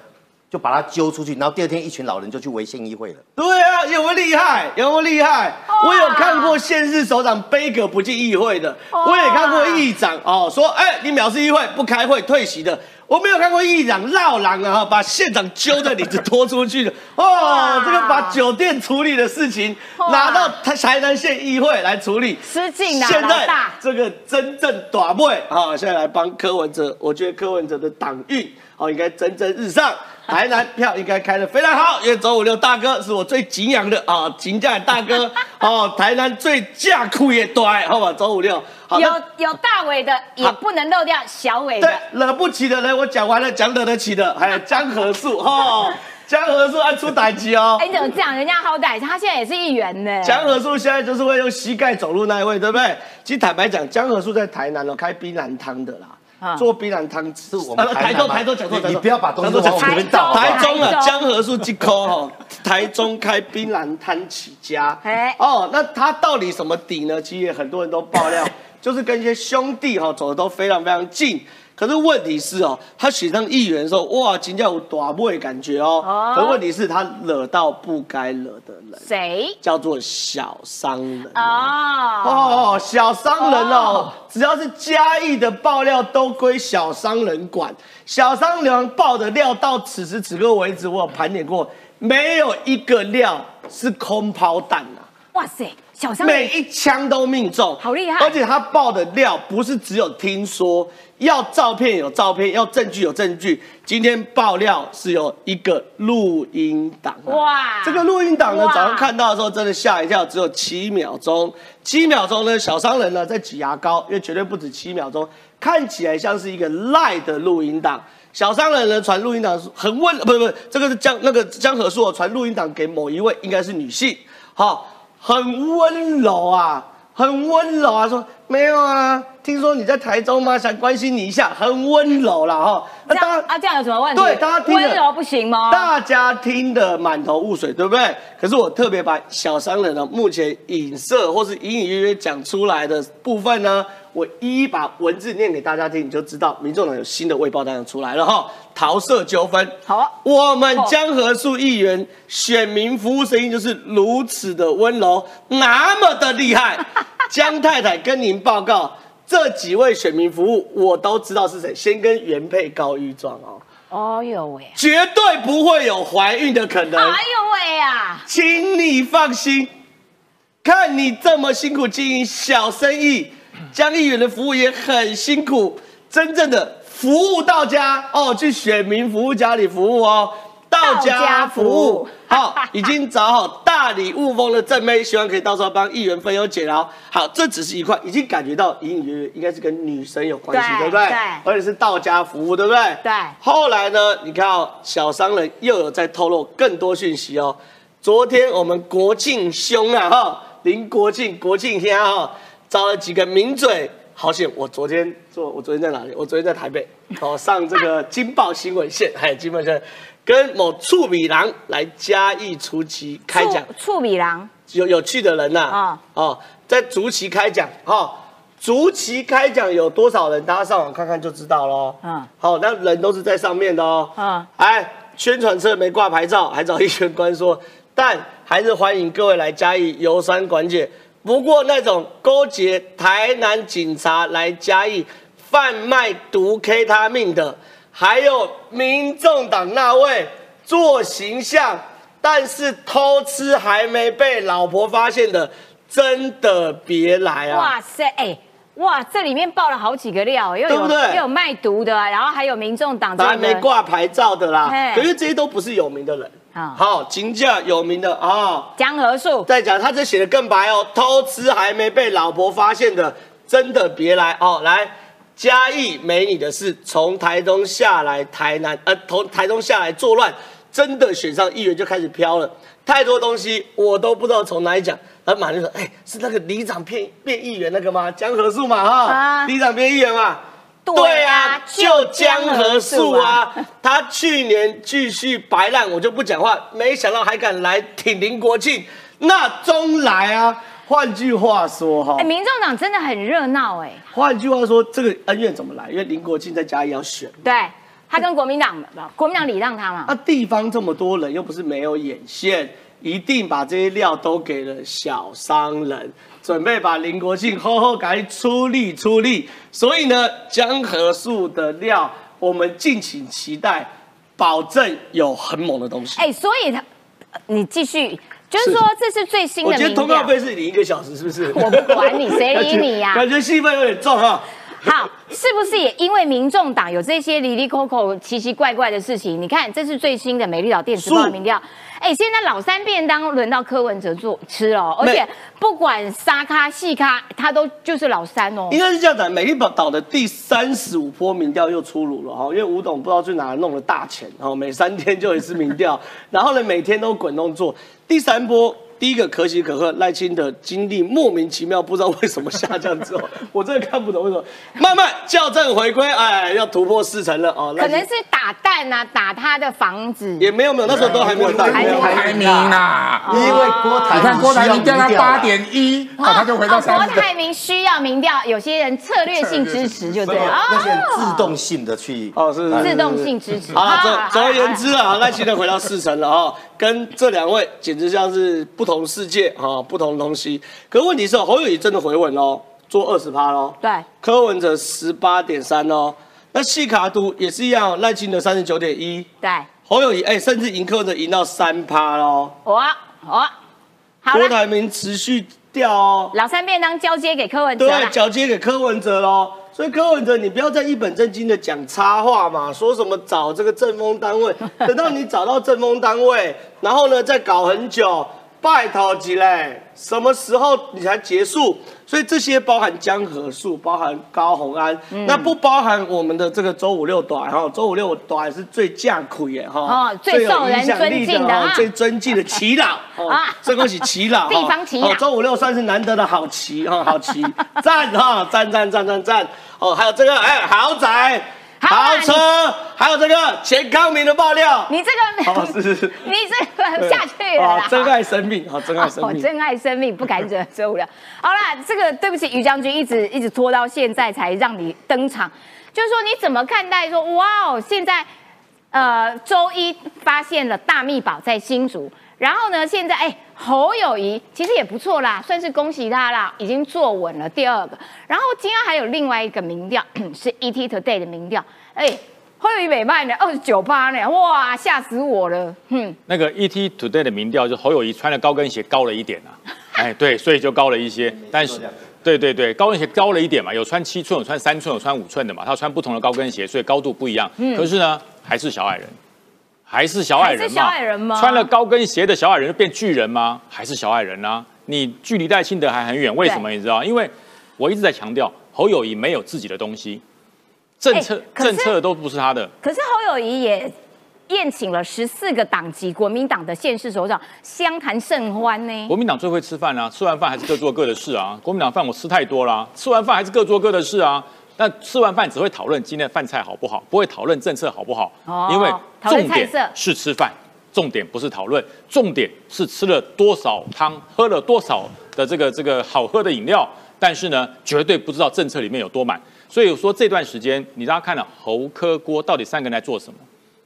就把他揪出去，然后第二天一群老人就去围县议会了。对啊，有没有厉害？有没有厉害？我有看过县市首长背个不进议会的，我也看过议长哦说，哎，你藐视议会不开会退席的。我没有看过议长绕狼啊，把县长揪着领子拖出去 的。哦哇，这个把酒店处理的事情拿到台台南县议会来处理。失敬啦，现在。这个真正短位啊，现在来帮柯文哲，我觉得柯文哲的党运哦应该蒸蒸日上，台南票应该开的非常好，因为周五六大哥是我最敬仰的啊，金价大哥 哦，台南最架酷也短，好吧，周五六好。有有大尾的，也不能漏掉小尾对的。惹不起的人我讲完了，讲惹得起的 还有江河树哈，江河树按出打击哦。哎，你怎么这样？人家好歹他现在也是议员呢。江河树现在就是会用膝盖走路那一位，对不对？其实坦白讲，江河树在台南哦开槟榔汤的啦，啊做槟榔汤。是我们呃台中台南吗台中讲错，你你不要把东西往我们台中啊，江河树一颗哦，台中开槟榔摊起家。哎哦，那他到底什么底呢？其实也很多人都爆料，就是跟一些兄弟哈、走的都非常非常近。可是问题是哦，他选上议员的时候，哇，金价有大不的感觉哦。哦可是问题是，他惹到不该惹的人，谁？叫做小商人。哦，哦，小商人哦哦，只要是嘉义的爆料都归小商人管。小商人爆的料到此时此刻为止，我有盘点过，没有一个料是空抛弹啊。哇塞，每一枪都命中，好厉害。而且他爆的料不是只有听说，要照片有照片，要证据有证据。今天爆料是有一个录音档啊，哇。这个录音档呢，早上看到的时候真的吓一跳，只有七秒钟，七秒钟呢，小商人呢在挤牙膏，因为绝对不止七秒钟，看起来像是一个赖的录音档。小商人呢传录音档很温，不是不是，这个是江那个江河树哦传录音档给某一位，应该是女性，好，很温柔啊，很温柔啊，说没有啊，听说你在台中吗？想关心你一下，很温柔啦哈。那当然样啊，这样有什么问题？对大家温柔不行吗？大家听得满头雾水，对不对？可是我特别把小商人呢目前影射或是隐隐约约讲出来的部分呢，我一一把文字念给大家听，你就知道民众党有新的未报单出来了哈，桃色纠纷。好啊我们江河树议员选民服务声音就是如此的温柔，那么的厉害。江太太跟您报告，这几位选民服务我都知道是谁，先跟原配告御状哦。哦呦喂，绝对不会有怀孕的可能，哎呦喂啊！请你放心。看你这么辛苦经营小生意，江议员的服务也很辛苦，真正的服务到家哦，去选民服务家里服务哦，到家服务。好，已经找好大礼物风的正妹，希望可以到时候帮议员分忧解劳。好，这只是一块，已经感觉到隐隐约约应该是跟女生有关系，对对不对？对而且是道家服务，对不对？对后来呢，你看哦，小商人又有在透露更多讯息哦。昨天我们国庆兄啊哈，林国庆国庆天哈，找了几个名嘴。好险！我昨天做，我昨天在哪里？我昨天在台北，哦，上这个金报新闻线，还有金报新闻，跟某处米郎来嘉义出奇开讲，醋醋米郎，有有趣的人呐、啊哦，在竹崎开讲，哈、竹崎开讲有多少人？大家上网看看就知道喽。嗯嗯，好，那人都是在上面的哦。嗯嗯，哎，宣传车没挂牌照，还找议员官说，但还是欢迎各位来嘉义游山管解。不过那种勾结台南警察来嘉义贩卖毒 K 他命的，还有民众党那位做形象，但是偷吃还没被老婆发现的，真的别来啊！哇塞，哎，哇，这里面爆了好几个料，又有对不对又有卖毒的，然后还有民众党这还没个挂牌照的啦，可是这些都不是有名的人。啊好，金价有名的啊，江河树，再讲他这写的更白哦，偷吃还没被老婆发现的，真的别来哦。来，嘉义没你的事，从台东下来台南，呃，从台东下来作乱，真的选上议员就开始飘了，太多东西我都不知道从哪里讲。然后马上就说，哎，是那个里长变变议员那个吗？江河树嘛，哈，啊里长变议员嘛。对啊，就江河树啊，他去年继续白烂，我就不讲话。没想到还敢来挺林国庆，那中来啊。换句话说哈哎，，民众党真的很热闹哎，换句话说，这个恩怨怎么来？因为林国庆在嘉义要选，对他跟国民党，国民党礼让他嘛那、，地方这么多人，又不是没有眼线，一定把这些料都给了小商人，准备把林国庆厚厚给他出力出力。所以呢，江河树的料，我们敬请期待，保证有很猛的东西。哎，所以他，你继续，就是说这是最新的我觉得通告调，费是你一个小时，是不是？我不管你谁理你呀 感觉戏份有点重哈。好，是不是也因为民众党有这些离离扣扣、奇奇怪怪的事情？你看，这是最新的美丽岛电子报的民调。哎，现在老三便当轮到柯文哲做吃哦，而且不管沙咖细咖，他都就是老三哦应。该是这样讲，美丽岛的第三十五波民调又出炉了哈，因为吴董不知道去哪弄了大钱，然后每三天就一次民调，然后呢每天都滚动做。第三波，第一个可喜可贺，赖清德经历莫名其妙不知道为什么下降之后，我真的看不懂为什么，慢慢校正回归，哎，要突破四成了哦。可能是打蛋啊，打他的房子。也没有没有，那时候都还没有到，还没有郭台铭啊，因为郭台你看郭台铭掉到八点，点一，啊，他就回到哦三十。郭台铭需要民调，有些人策略性支持就对了。那些自动性的去哦是自动性支持。好了，啊总总而言，之啊，赖清德回到四成了哈，跟这两位简直像是不同世界哈，不同东西。可问题是，侯友谊真的回稳喽，做二十趴喽，对，柯文哲十八点三哦，那细卡都也是一样，赖清德三十九点一，对，侯友谊哎，甚至赢柯文哲赢到三趴喽，哇哇，郭台铭持续掉哦。老三便当交接给柯文哲对，交接给柯文哲喽。所以柯文哲，你不要再一本正经的讲插话嘛，说什么找这个政风单位，等到你找到政风单位，然后呢再搞很久，拜托几嘞，什么时候你才结束？所以这些包含江河树，包含高红安，嗯。那不包含我们的这个周五六短哈，周五六短是最架苦耶哈，哦最有受人影响力尊敬的最尊敬的耆老 哦啊，这恭喜耆老，地方耆老哦周五六算是难得的好棋哈，好棋，赞哈，赞赞赞赞赞哦，还有这个哎豪宅、豪车，还有这个钱康明的爆料，你这个，哦是是。你这个下去了啦。哦，真爱生命，好真爱生哦，命，真爱生命，不敢惹周五了。好啦，这个对不起，于将军一直一直拖到现在才让你登场，就是说你怎么看待说，哇哦，现在呃周一发现了大秘宝在新竹，然后呢，现在哎侯友谊其实也不错啦，算是恭喜他啦，已经坐稳了第二个。然后今天还有另外一个民调 是 ET Today 的民调，哎。侯友谊美曼呢，二十九趴呢，哇，吓死我了，哼，那个 ET Today 的民调，就侯友谊穿了高跟鞋高了一点啊，哎，对，所以就高了一些。但是，对对对，高跟鞋高了一点嘛，有穿七寸，有穿三寸，有穿五寸的嘛，他穿不同的高跟鞋，所以高度不一样。可是呢，还是小矮人，还是小矮人嘛？还是小矮人吗穿了高跟鞋的小矮人就变巨人吗？还是小矮人啊？你距离戴清德还很远，为什么？你知道？因为我一直在强调，侯友谊没有自己的东西，政策、政策都不是他的。可是侯友谊也宴请了十四个党籍国民党的县市首长，相谈甚欢呢。国民党最会吃饭啊，吃完饭还是各做各的事啊。国民党饭我吃太多啦、吃完饭还是各做各的事啊。那吃完饭只会讨论今天的饭菜好不好，不会讨论政策好不好，哦因为重点是吃饭，重点不是讨论，重点是吃了多少汤，喝了多少的这个这个好喝的饮料，但是呢，绝对不知道政策里面有多满。所以说这段时间，你大家看了侯科郭到底三个人在做什么？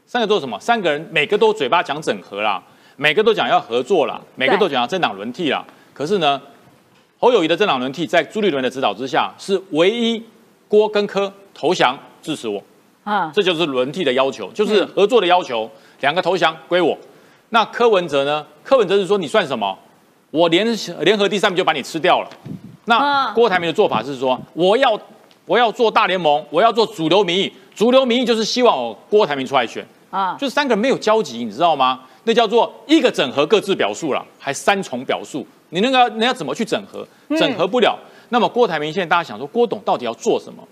三个做什么？三个人每个都嘴巴讲整合啦，每个都讲要合作啦，每个都讲要政党轮替啦。可是呢，侯友谊的政党轮替在朱立伦的指导之下，是唯一郭跟柯投降支持我，啊，这就是轮替的要求，就是合作的要求，两个投降归我。那柯文哲呢？柯文哲是说你算什么？我联联合第三名就把你吃掉了。那嗯郭台铭的做法是说，我要我要做大联盟，我要做主流民意，主流民意就是希望我郭台铭出来选。啊，就是三个人没有交集，你知道吗？那叫做一个整合各自表述了，还三重表述，你那个你要怎么去整合？整合不了。那么郭台铭现在大家想说，郭董到底要做什么？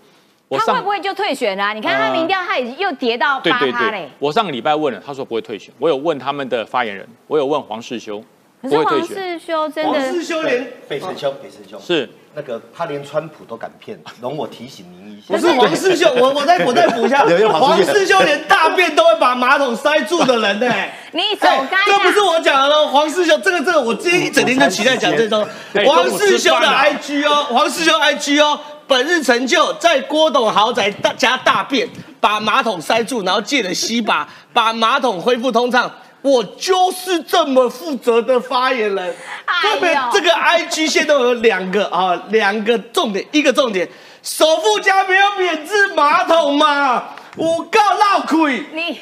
我他会不会就退选啊？你看他呃民调，他已经又跌到对对八趴嘞对。，我上个礼拜问了，他说不会退选。我有问他们的发言人，我有问黄世修，可是黄不会退选。世修真的黄的世修连北辰兄，北辰兄是那个他连川普都敢骗，容我提醒您一下。不是黄世修，我我再我再补一下，黄黄世修连大便都会把马桶塞住的人呢、你走哎开啊！这不是我讲的喽，黄世修，这个这个，我今天一整天就期待讲这种哎黄世修的 IG 哦，黄世修 IG 哦，本日成就在郭董豪宅大加大便，把马桶塞住，然后借了吸把，把马桶恢复通畅。我就是这么负责的发言人。特别这个 IG 现在都有两个啊，两个重点，一个重点，首富家没有免治马桶嘛，我告闹鬼。你，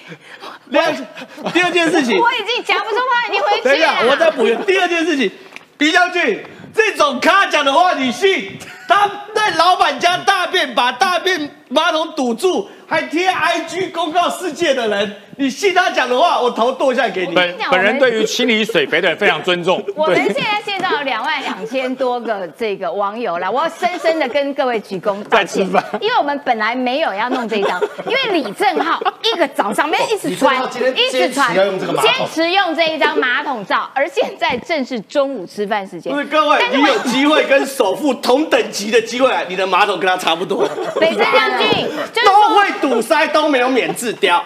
两，第二件事情，我已经讲不出话，你回去等一下，了。我再补一个。第二件事情，鼻将军这种咖讲的话你信？他在老板家大便，把大便马桶堵住，还贴 IG 公告世界的人，你信他讲的话，我头剁下来给你。本本人对于清理水肥的人非常尊重。我们现在现在有两万两千多个这个网友了，我要深深的跟各位鞠躬道歉在吃饭，因为我们本来没有要弄这一张，因为李正浩一个早上没有一直传一直传，坚持用这个马桶坚持用这一张马桶照，而现在正是中午吃饭时间。各位你有机会跟首富同等级的机会啊，你的马桶跟他差不多，北森将军都说，会堵塞，都没有免治掉。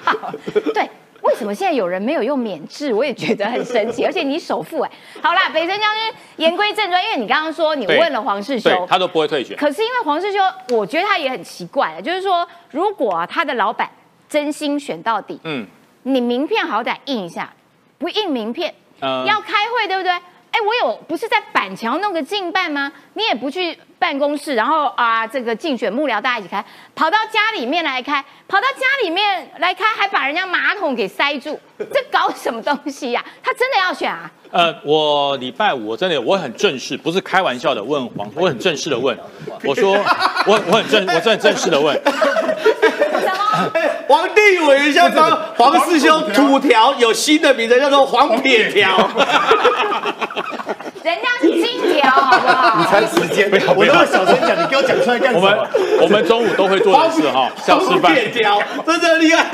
对。为什么现在有人没有用免治？我也觉得很神奇，而且你首富哎，好啦，北辰将军言归正传，因为你刚刚说你对问了黄世修，他都不会退选。可是因为黄世修，我觉得他也很奇怪，就是说，如果、啊、他的老板真心选到底，嗯，你名片好歹印一下，不印名片，呃要开会对不对？哎，我有不是在板桥弄个竞办吗？你也不去办公室，然后啊，这个竞选幕僚大家一起开，跑到家里面来开，跑到家里面来开，还把人家马桶给塞住，这搞什么东西呀？他真的要选啊？呃，我礼拜五我真的我很正式，不是开玩笑的问黄，我很正式的问，我说我我很正，我真的正式的问，什么？皇帝委员要帮黄师兄土条有新的名字，叫做黄撇条。人家是金条，好不好？你才时间不要，不要我那么小声讲，你给我讲出来干什么我们么？我们中午都会做的事哈，小示黄范。撇条，真的厉害。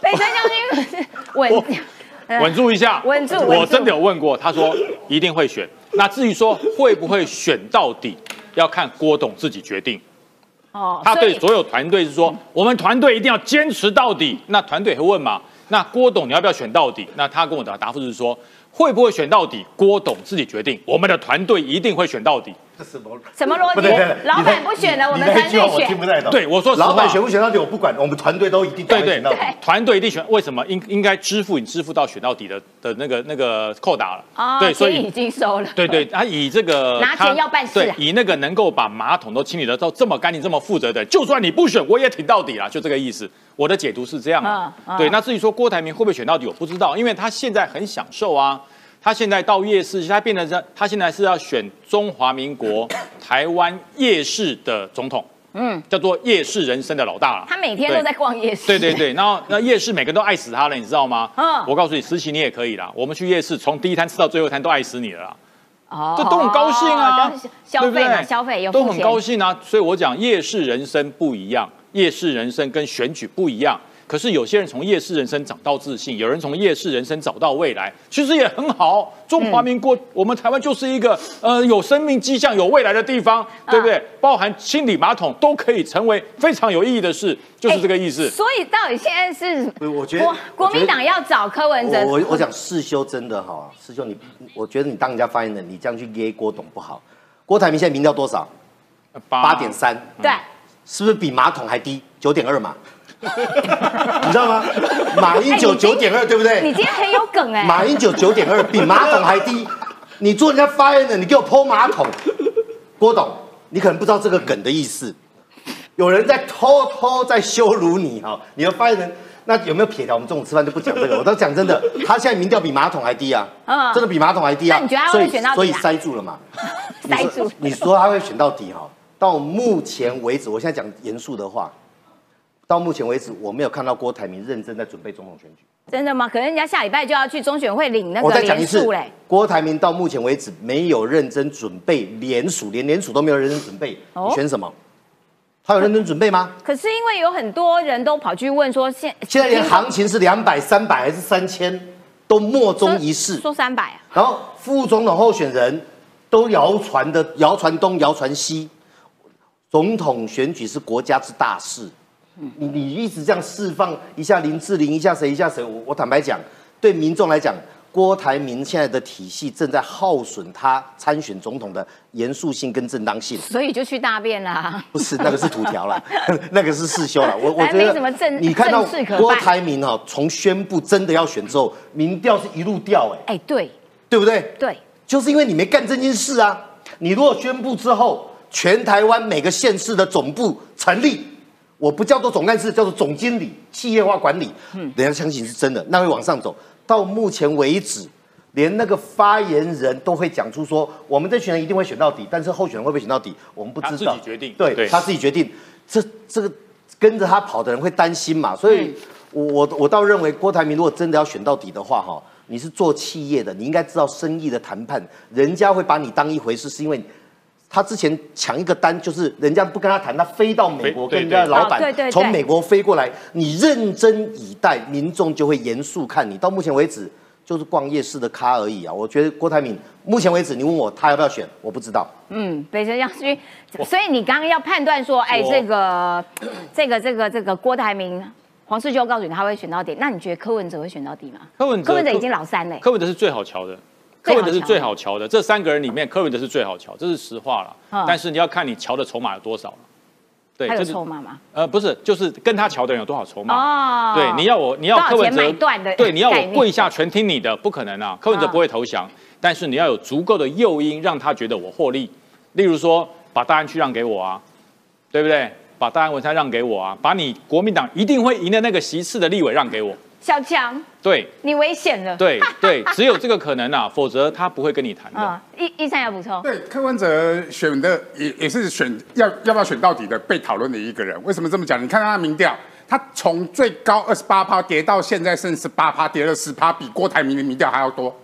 北辰将军稳 稳住一下，稳住我真的有问过，他说一定会选。那至于说会不会选到底，要看郭董自己决定。哦他对所有团队是说，我们团队一定要坚持到底。那团队会问嘛？那郭董你要不要选到底？那他跟我的答复是说，会不会选到底，郭董自己决定。我们的团队一定会选到底。这什么？什么逻辑不对不对？老板不选了，我们团队选句话我听不。太懂。对，我说实话老板选不选到底我不管，我们团队都一定对对选到底。团队一定选。为什么应应该支付你支付到选到底的的那个那个扣打了？哦，对，所以已经收了。对对，他以这个拿钱要办事以那个能够把马桶都清理得到这么干净、这么负责的，就算你不选，我也挺到底了，就这个意思。我的解读是这样啊嗯嗯对，那至于说郭台铭会不会选到底，我不知道，因为他现在很享受啊。他现在到夜市，他变成是，他现在是要选中华民国 台湾夜市的总统，嗯，叫做夜市人生的老大了。他每天都在逛夜市。对对对，然后那夜市每个人都爱死他了，你知道吗？嗯我告诉你，实习你也可以啦。我们去夜市，从第一摊吃到最后一摊都爱死你了啦。哦这都很高兴啊消费嘛，消费有都很高兴啊。所以我讲夜市人生不一样，夜市人生跟选举不一样。可是有些人从夜市人生找到自信，有人从夜市人生找到未来，其实也很好。中华民国，我们台湾就是一个呃有生命迹象、有未来的地方，对不对？包含清理马桶都可以成为非常有意义的事，就是这个意思。哎所以到底现在是我觉得国民党要找柯文哲，我我我讲世修真的哈，世修你，我觉得你当人家发言人，你这样去噎郭董不好。郭台铭现在民调多少？八点三，对，是不是比马桶还低？九点二嘛，你知道吗？马英九九点二，对不对？你今天很有梗哎，马英九九点二，比马桶还低。你做人家发言人，你给我泼马桶，郭董，你可能不知道这个梗的意思。有人在偷偷在羞辱你哈，你的发言人，那有没有撇掉？我们中午吃饭就不讲这个。我都讲真的，他现在民调比马桶还低啊，嗯真的比马桶还低啊。那你觉得他会所以选到底啊所以塞住了嘛？塞住你说他会选到底哈？到目前为止，我现在讲严肃的话，到目前为止，我没有看到郭台铭认真在准备总统选举。真的吗？可能人家下礼拜就要去中选会领那我个再讲一次联署嘞。，郭台铭到目前为止没有认真准备联署，连联署都没有认真准备，哦你选什么？他有认真准备吗？可是因为有很多人都跑去问说，现现在连行情是两百、三百还是三千，都莫衷一是。说三百啊，然后副总统候选人都谣传的谣传东谣传西，总统选举是国家之大事，你你一直这样释放一下林志玲一下谁一下谁，我我坦白讲，对民众来讲，郭台铭现在的体系正在耗损他参选总统的严肃性跟正当性。所以就去大便啦。不是那个是土条啦，那个是世修了。我我觉得你看到郭台铭哈，从宣布真的要选之后，民调是一路掉哎、哎，对对不对？对，就是因为你没干这件事啊！你如果宣布之后，全台湾每个县市的总部成立，我不叫做总干事，叫做总经理，企业化管理，嗯人家相信是真的，那会往上走。到目前为止，连那个发言人都会讲出说，我们这群人一定会选到底，但是候选人会不会选到底，我们不知道。他自己决定对对他自己决定。这这个跟着他跑的人会担心嘛？所以我我我倒认为郭台铭如果真的要选到底的话，哈，你是做企业的，你应该知道生意的谈判，人家会把你当一回事，是因为。他之前抢一个单，就是人家不跟他谈，他飞到美国跟人家的老板对对对从美国飞过来，你认真以待，民众就会严肃看你。到目前为止，就是逛夜市的咖而已啊！我觉得郭台铭目前为止，你问我他要不要选，我不知道。嗯，北辰将军，所以你刚刚要判断说，哎，我这个 这个这个这个郭台铭。黄世修告诉你他会选到底，那你觉得柯文哲会选到底吗？柯文哲柯文哲已经老三嘞，柯文哲是最好瞧的，柯文哲是最好瞧的。这三个人里面，柯文哲是最好瞧，这是实话了。嗯但是你要看你瞧的筹码有多少了。对这是筹码吗？呃，不是，就是跟他瞧的人有多少筹码。哦，对，你要我，你要柯文哲的对，你要我跪下全听你的，不可能啊！柯文哲啊不会投降，但是你要有足够的诱因，让他觉得我获利。例如说，把大安区让给我啊，对不对？把大安文山让给我啊，把你国民党一定会赢的那个席次的立委让给我。小强，对你危险了。对对，只有这个可能啊，否则他不会跟你谈的。嗯，一一三要补充。对，柯文哲选的也也是选要要不要选到底的被讨论的一个人。为什么这么讲？你看他的民调，他从最高二十八趴跌到现在剩十八趴，跌了十趴，比郭台铭的民调还要多。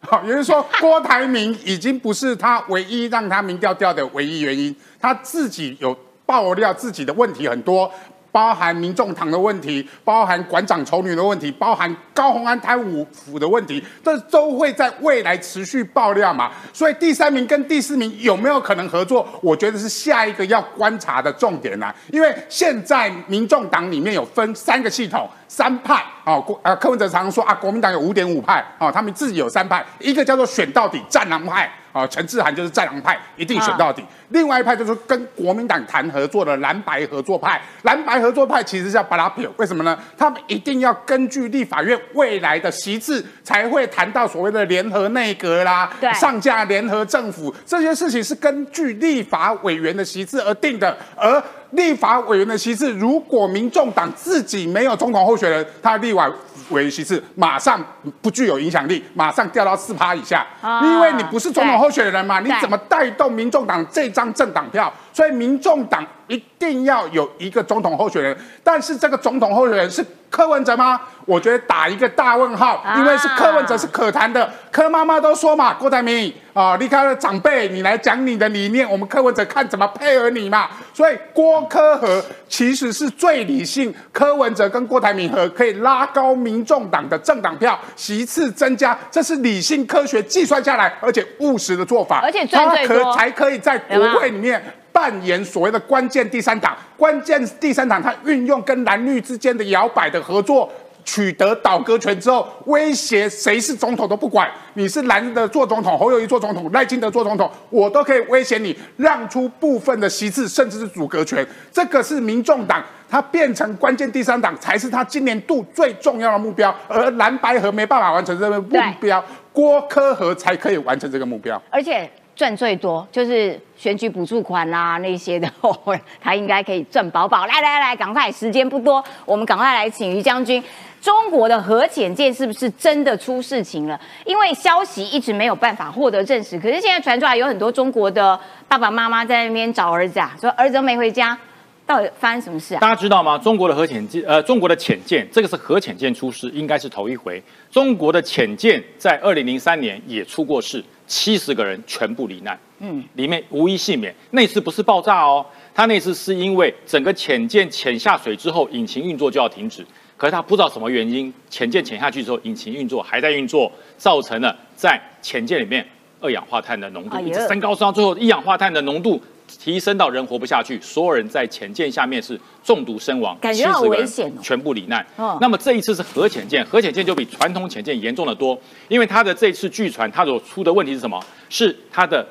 好，也就是说，郭台铭已经不是他唯一让他民调掉的唯一原因，他自己有爆料自己的问题很多。包含民众党的问题，包含馆长丑女的问题，包含高鸿安贪污腐的问题，这都会在未来持续爆料嘛。所以第三名跟第四名有没有可能合作？我觉得是下一个要观察的重点啦。因为现在民众党里面有分三个系统、三派哦。国呃柯文哲常常说啊，国民党有五点五派哦，他们自己有三派，一个叫做选到底战狼派。啊，陈志涵就是战狼派，一定选到底。另外一派就是跟国民党谈合作的蓝白合作派，蓝白合作派其实叫巴拉皮，为什么呢？他们一定要根据立法院未来的席次，才会谈到所谓的联合内阁啦，上架联合政府这些事情是根据立法委员的席次而定的，而。立法委员的席次，如果民众党自己没有总统候选人，他的立法委员席次马上不具有影响力，马上掉到四趴以下，啊因为你不是总统候选人嘛，你怎么带动民众党这张政党票？所以民众党一定要有一个总统候选人，但是这个总统候选人是柯文哲吗？我觉得打一个大问号，啊因为是柯文哲是可谈的。柯妈妈都说嘛，郭台铭啊，离开了长辈，你来讲你的理念，我们柯文哲看怎么配合你嘛。所以郭柯和其实是最理性，柯文哲跟郭台铭和可以拉高民众党的政党票席次增加，这是理性科学计算下来，而且务实的做法，而且赚最他多可才可以在国会里面。扮演所谓的关键第三党，关键第三党，他运用跟蓝绿之间的摇摆的合作，取得倒戈权之后，威胁谁是总统都不管，你是蓝的做总统，侯友谊做总统，赖清德做总统，我都可以威胁你，让出部分的席次，甚至是阻隔权。这个是民众党，它变成关键第三党，才是他今年度最重要的目标，而蓝白河没办法完成这个目标，郭科和才可以完成这个目标。而且赚最多就是选举补助款啦、那些的，他应该可以赚饱饱。来来来，赶快，时间不多，我们赶快来请于将军。中国的核潜舰是不是真的出事情了？因为消息一直没有办法获得证实，可是现在传出来有很多中国的爸爸妈妈在那边找儿子啊，说儿子都没回家，到底发生什么事啊？大家知道吗？中国的核潜舰，呃，中国的潜舰，这个是核潜舰出事，应该是头一回。中国的潜舰在二零零三年也出过事，七十个人全部罹难，嗯，里面无一幸免。那次不是爆炸哦，他那次是因为整个潜舰潜下水之后，引擎运作就要停止。可是他不知道什么原因，潜舰潜下去之后，引擎运作还在运作，造成了在潜舰里面二氧化碳的浓度一直升高，升到最后一氧化碳的浓度提升到人活不下去，所有人在潜舰下面是中毒身亡，感觉好70个人危险哦全部罹难。哦那么这一次是核潜舰，核潜舰就比传统潜舰严重的多，因为它的这次巨船它所出的问题是什么？是它的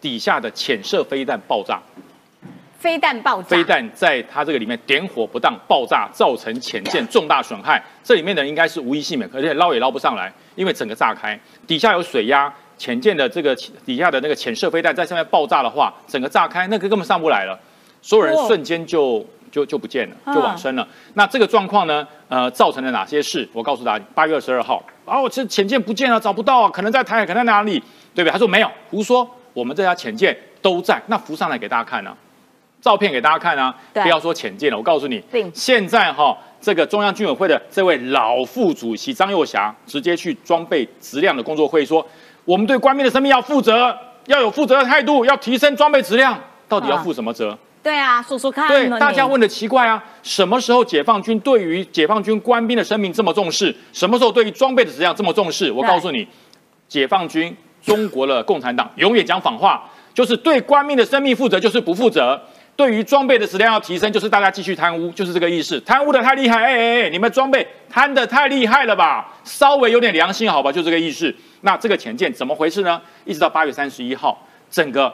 底下的潜射飞弹爆炸。飞弹爆炸，飞弹在它这个里面点火不当爆炸，造成潜舰重大损害。这里面的人应该是无一幸免，而且捞也捞不上来，因为整个炸开，底下有水压，潜舰的这个底下的那个潜射飞弹在上面爆炸的话，整个炸开，那个根本上不来了，所有人瞬间就就就不见了，嗯就往生了。那这个状况呢，呃，造成了哪些事？我告诉大家，八月二十二号，啊，我这潜舰不见了，找不到啊，可能在台海，可能在哪里，对不对？他说没有，胡说，我们这家潜舰都在，那浮上来给大家看呢、照片给大家看啊，不要说潜舰了，我告诉你对，现在哈、这个中央军委会的这位老副主席张幼霞直接去装备质量的工作会说，我们对官兵的生命要负责，要有负责的态度，要提升装备质量，到底要负什么责？对啊，说说看对大家问的奇怪啊，什么时候解放军对于解放军官兵的生命这么重视？什么时候对于装备的质量这么重视？我告诉你，解放军中国的共产党永远讲反话，就是对官兵的生命负责，就是不负责。对于装备的质量要提升，就是大家继续贪污，就是这个意思。贪污的太厉害，哎哎哎，你们装备贪的太厉害了吧？稍微有点良心好吧，就这个意思。那这个潜舰怎么回事呢？一直到八月三十一号，整个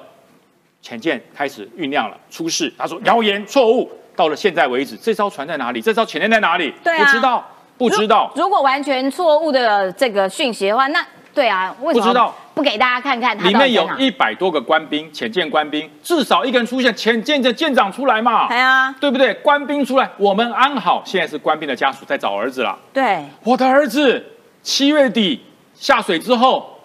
潜舰开始酝酿了，出事。他说谣言错误。到了现在为止，这艘船在哪里？这艘潜舰在哪里？对啊不知道，不知道。如果完全错误的这个讯息的话，那对啊，为什么不知道不给大家看看它里面有一百多个官兵，潜舰官兵，至少一个人出现，潜舰的舰长出来嘛，对啊，对不对？官兵出来，我们安好。现在是官兵的家属在找儿子了。对，我的儿子七月底下水之后，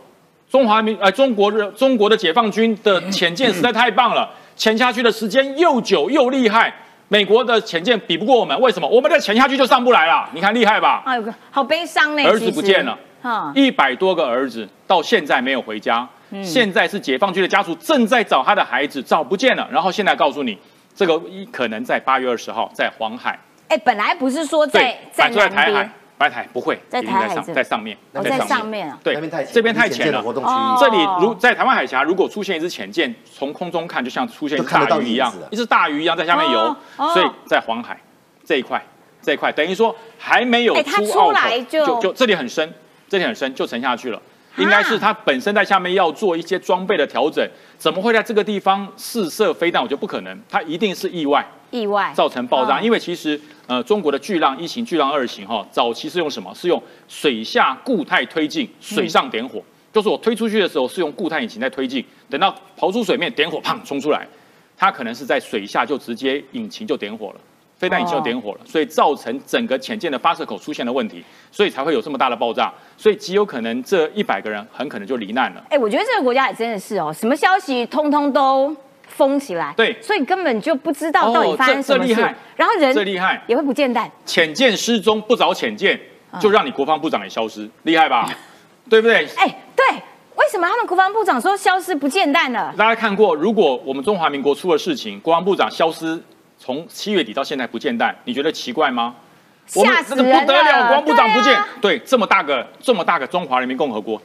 中华民呃中国的中国的解放军的潜舰实在太棒了，潜下去的时间又久又厉害。美国的潜舰比不过我们，为什么？我们的潜下去就上不来了。你看厉害吧？哎呦，好悲伤呢，儿子不见了，哈，一百多个儿子到现在没有回家。嗯现在是解放军的家属正在找他的孩子，找不见了。然后现在告诉你，这个一可能在八月二十号在黄海，哎，本来不是说在对，在出来南边台海，，白台不会，在一定在上台海这在上面，哦在上面啊对这边太浅了。活动区哦域。这里如在台湾海峡，如果出现一只潜舰，从空中看就像出现大鱼一样一只大鱼一样在下面游所以在黄海这一块这一块，等于说还没有出出澳口，来就就就这里很深，这里很深就沉下去了。应该是它本身在下面要做一些装备的调整，怎么会在这个地方试射飞弹？我觉得不可能，它一定是意外。意外造成爆炸，嗯因为其实呃中国的巨浪一型、巨浪二型哈，早期是用什么？是用水下固态推进，水上点火，就是我推出去的时候是用固态引擎在推进，等到刨出水面点火，砰冲出来，它可能是在水下就直接引擎就点火了。飞弹引擎就点火了，所以造成整个潜舰的发射口出现了问题，所以才会有这么大的爆炸，所以极有可能这一百个人很可能就罹难了。哎，我觉得这个国家也真的是哦，什么消息通通都封起来，对所以根本就不知道到底发生什么事这厉害，然后人这厉害，也会不见弹，潜舰失踪不找潜舰，就让你国防部长也消失，厉害吧？对不对？哎，对，为什么他们国防部长说消失不见弹了？大家看过，如果我们中华民国出了事情，国防部长消失，从七月底到现在不见弹，你觉得奇怪吗？我们这个不得了，国防部长不见对这么大个这么大个中华人民共和国，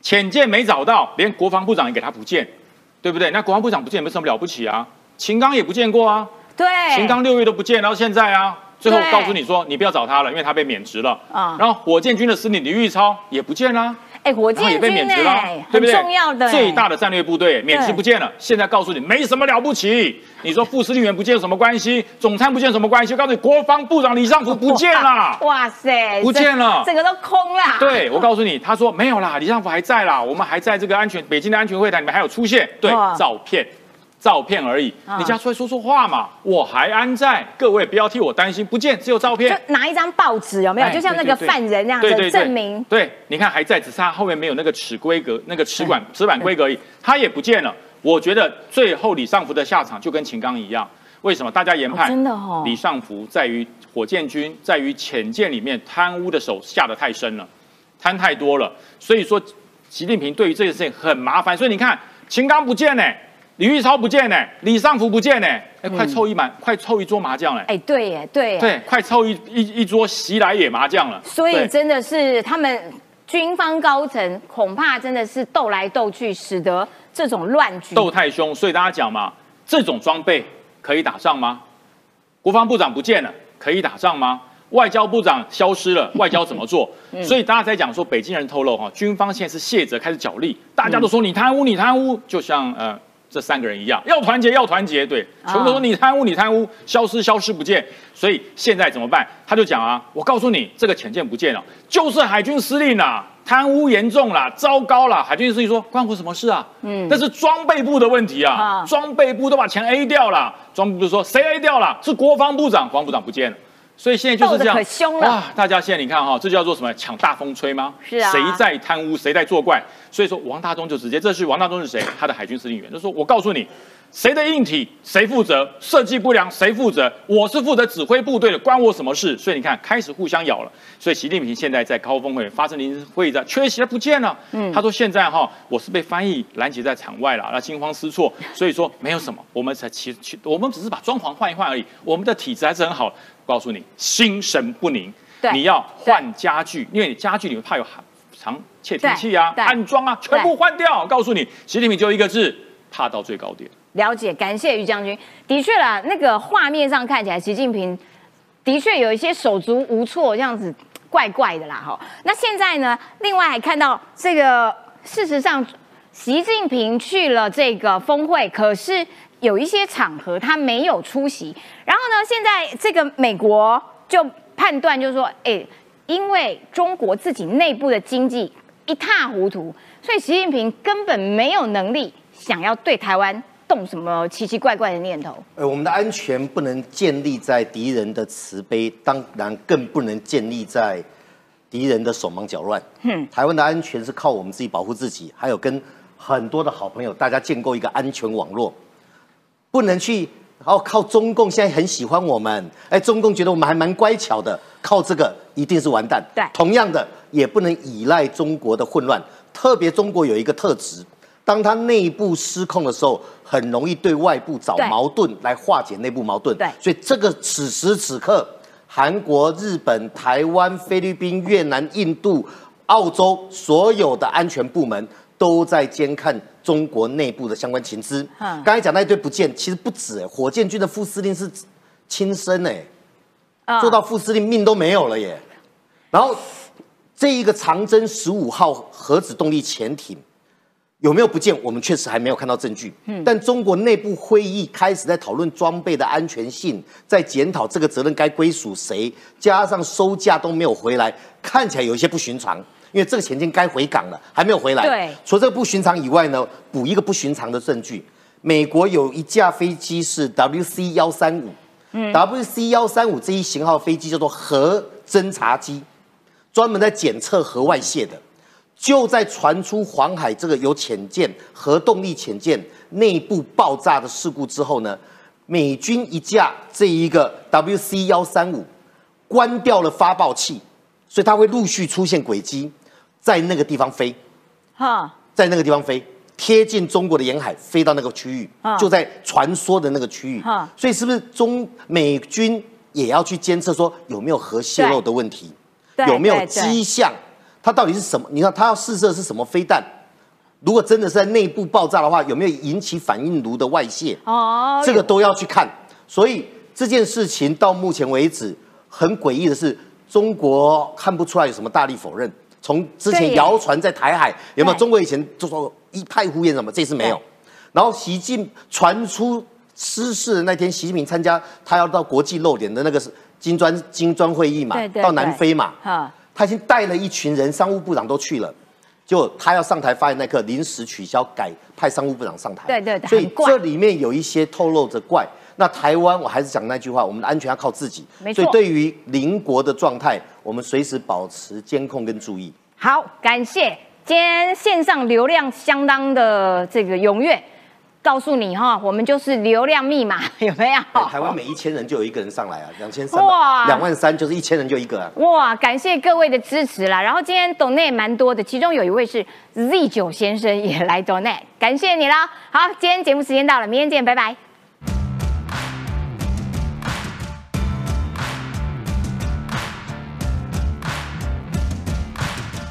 潜舰没找到，连国防部长也给他不见，对不对？那国防部长不见也没什么了不起啊，秦刚也不见过啊，对，秦刚六月都不见，然后现在啊，最后告诉你说你不要找他了，因为他被免职了。啊然后火箭军的司令李玉超也不见啦、哎，火然后也被免职了哎，，对不对？重要的哎，最大的战略部队免职不见了，现在告诉你没什么了不起。你说副司令员不见有什么关系？总参不见有什么关系？我告诉你，国防部长李尚福不见了。哇塞，不见了这这个都空了。对，我告诉你，他说没有啦，李尚福还在啦，我们还在这个安全北京的安全会谈里面还有出现，对，照片，照片而已。啊你家出来说说话嘛，我还安在，各位不要替我担心，不见只有照片就片。拿一张报纸有没有？哎就像那个犯人那样子对对对证明。对，你看还在，只是他后面没有那个尺规格、那个尺管、尺板规格而已，他也不见了。我觉得最后李尚福的下场就跟秦刚一样，为什么？大家研判，哦真的哦李尚福在于火箭军，在于潜舰里面贪污的手下得太深了，贪太多了，所以说习近平对于这件事情很麻烦。所以你看，秦刚不见呢、李玉超不见呢、李尚福不见呢、哎，快凑一满，快凑一桌麻将嘞、哎，对耶，对耶。对，快凑一一一桌袭来也麻将了。所以真的是他们军方高层恐怕真的是斗来斗去，使得这种乱局。斗太凶，所以大家讲嘛，这种装备可以打仗吗？国防部长不见了，可以打仗吗？外交部长消失了，外交怎么做？所以大家在讲说，北京人透露哈，军方现在是卸责开始角力，大家都说你贪污，你贪污，就像呃这三个人一样，要团结，要团结，对，全部都说你贪污，你贪污，消失，消失不见。所以现在怎么办？他就讲啊，我告诉你，这个潜舰不见了，就是海军司令啊，贪污严重啦，糟糕啦。海军司令说，关我什么事啊？嗯，那是装备部的问题啊，啊装备部都把钱 A 掉了，装备部说谁 A 掉了？是国防部长，国防部长不见了。所以现在就是这样，可凶了哇！大家现在你看哈，这叫做什么？抢大风吹吗？是啊谁在贪污，谁在作怪？所以说王大中就直接，这是王大中是谁？他的海军司令员就说：“我告诉你，谁的硬体谁负责，设计不良谁负责，我是负责指挥部队的，关我什么事？”所以你看，开始互相咬了。所以习近平现在在高峰会发生临时会议在缺席，他不见了。嗯，他说现在哈，我是被翻译拦截在场外了，那惊慌失措。所以说没有什么，我们才其其我们只是把装潢换一换而已，我们的体质还是很好。我告诉你，心神不宁。对你要换家具，因为你家具里面怕有含藏窃听器啊、安装啊，全部换掉。我告诉你，习近平就一个字，怕到最高点。了解，感谢于将军。的确啦，那个画面上看起来，习近平的确有一些手足无措，这样子怪怪的啦哈。那现在呢，另外还看到这个，事实上习近平去了这个峰会，可是有一些场合他没有出席。然后呢，现在这个美国就判断就是说，哎，因为中国自己内部的经济一塌糊涂，所以习近平根本没有能力想要对台湾动什么奇奇怪怪的念头。呃，我们的安全不能建立在敌人的慈悲，当然更不能建立在敌人的手忙脚乱。嗯，台湾的安全是靠我们自己保护自己，还有跟很多的好朋友大家建构一个安全网络，不能去然后靠中共现在很喜欢我们，哎，中共觉得我们还蛮乖巧的，靠这个一定是完蛋。对同样的也不能依赖中国的混乱，特别中国有一个特质，当它内部失控的时候，很容易对外部找矛盾来化解内部矛盾。对所以这个此时此刻，韩国、日本、台湾、菲律宾、越南、印度、澳洲所有的安全部门都在监看中国内部的相关情资。嗯刚才讲那一堆不见，其实不止、哎火箭军的副司令是亲生哎、啊做到副司令命都没有了耶。然后这一个长征十五号核子动力潜艇有没有不见？我们确实还没有看到证据。嗯但中国内部会议开始在讨论装备的安全性，在检讨这个责任该归属谁，加上收价都没有回来，看起来有一些不寻常。因为这个潜艇该回港了，还没有回来。对除了这个不寻常以外呢，补一个不寻常的证据。美国有一架飞机是 WC 幺三五，WC 幺三五这一型号飞机叫做核侦察机，专门在检测核外泄的。就在传出黄海这个有潜舰核动力潜舰内部爆炸的事故之后呢，美军一架这一个 WC 幺三五关掉了发报器，所以它会陆续出现轨迹，在那个地方飞。哈，在那个地方飞，贴近中国的沿海，飞到那个区域，嗯就在传说的那个区域嗯。所以是不是中美军也要去监测说有没有核泄漏的问题，对有没有迹象？它到底是什么？你看它要试射是什么飞弹？如果真的是在内部爆炸的话，有没有引起反应炉的外泄？哦，这个都要去看。所以这件事情到目前为止很诡异的是，中国看不出来有什么大力否认。从之前谣传在台海有没有？中国以前就说一派胡言什么，这次没有。然后习近传出失事的那天，习近平参加他要到国际露脸的那个是金砖金砖会议嘛对对，到南非嘛，哈，他已经带了一群人，商务部长都去了。结果他要上台发言那刻，临时取消，改派商务部长上台。对对对所以这里面有一些透露着怪。那台湾，我还是讲那句话，我们的安全要靠自己。没错所以对于邻国的状态，我们随时保持监控跟注意。好，感谢今天线上流量相当的这个踊跃，告诉你哈，我们就是流量密码，有没有？哎台湾每一千人就有一个人上来啊，两千三哇，两万三就是一千人就一个啊。哇，感谢各位的支持啦！然后今天 donate 蛮多的，其中有一位是 Z 九先生也来 donate，感谢你啦。好，今天节目时间到了，明天见，拜拜。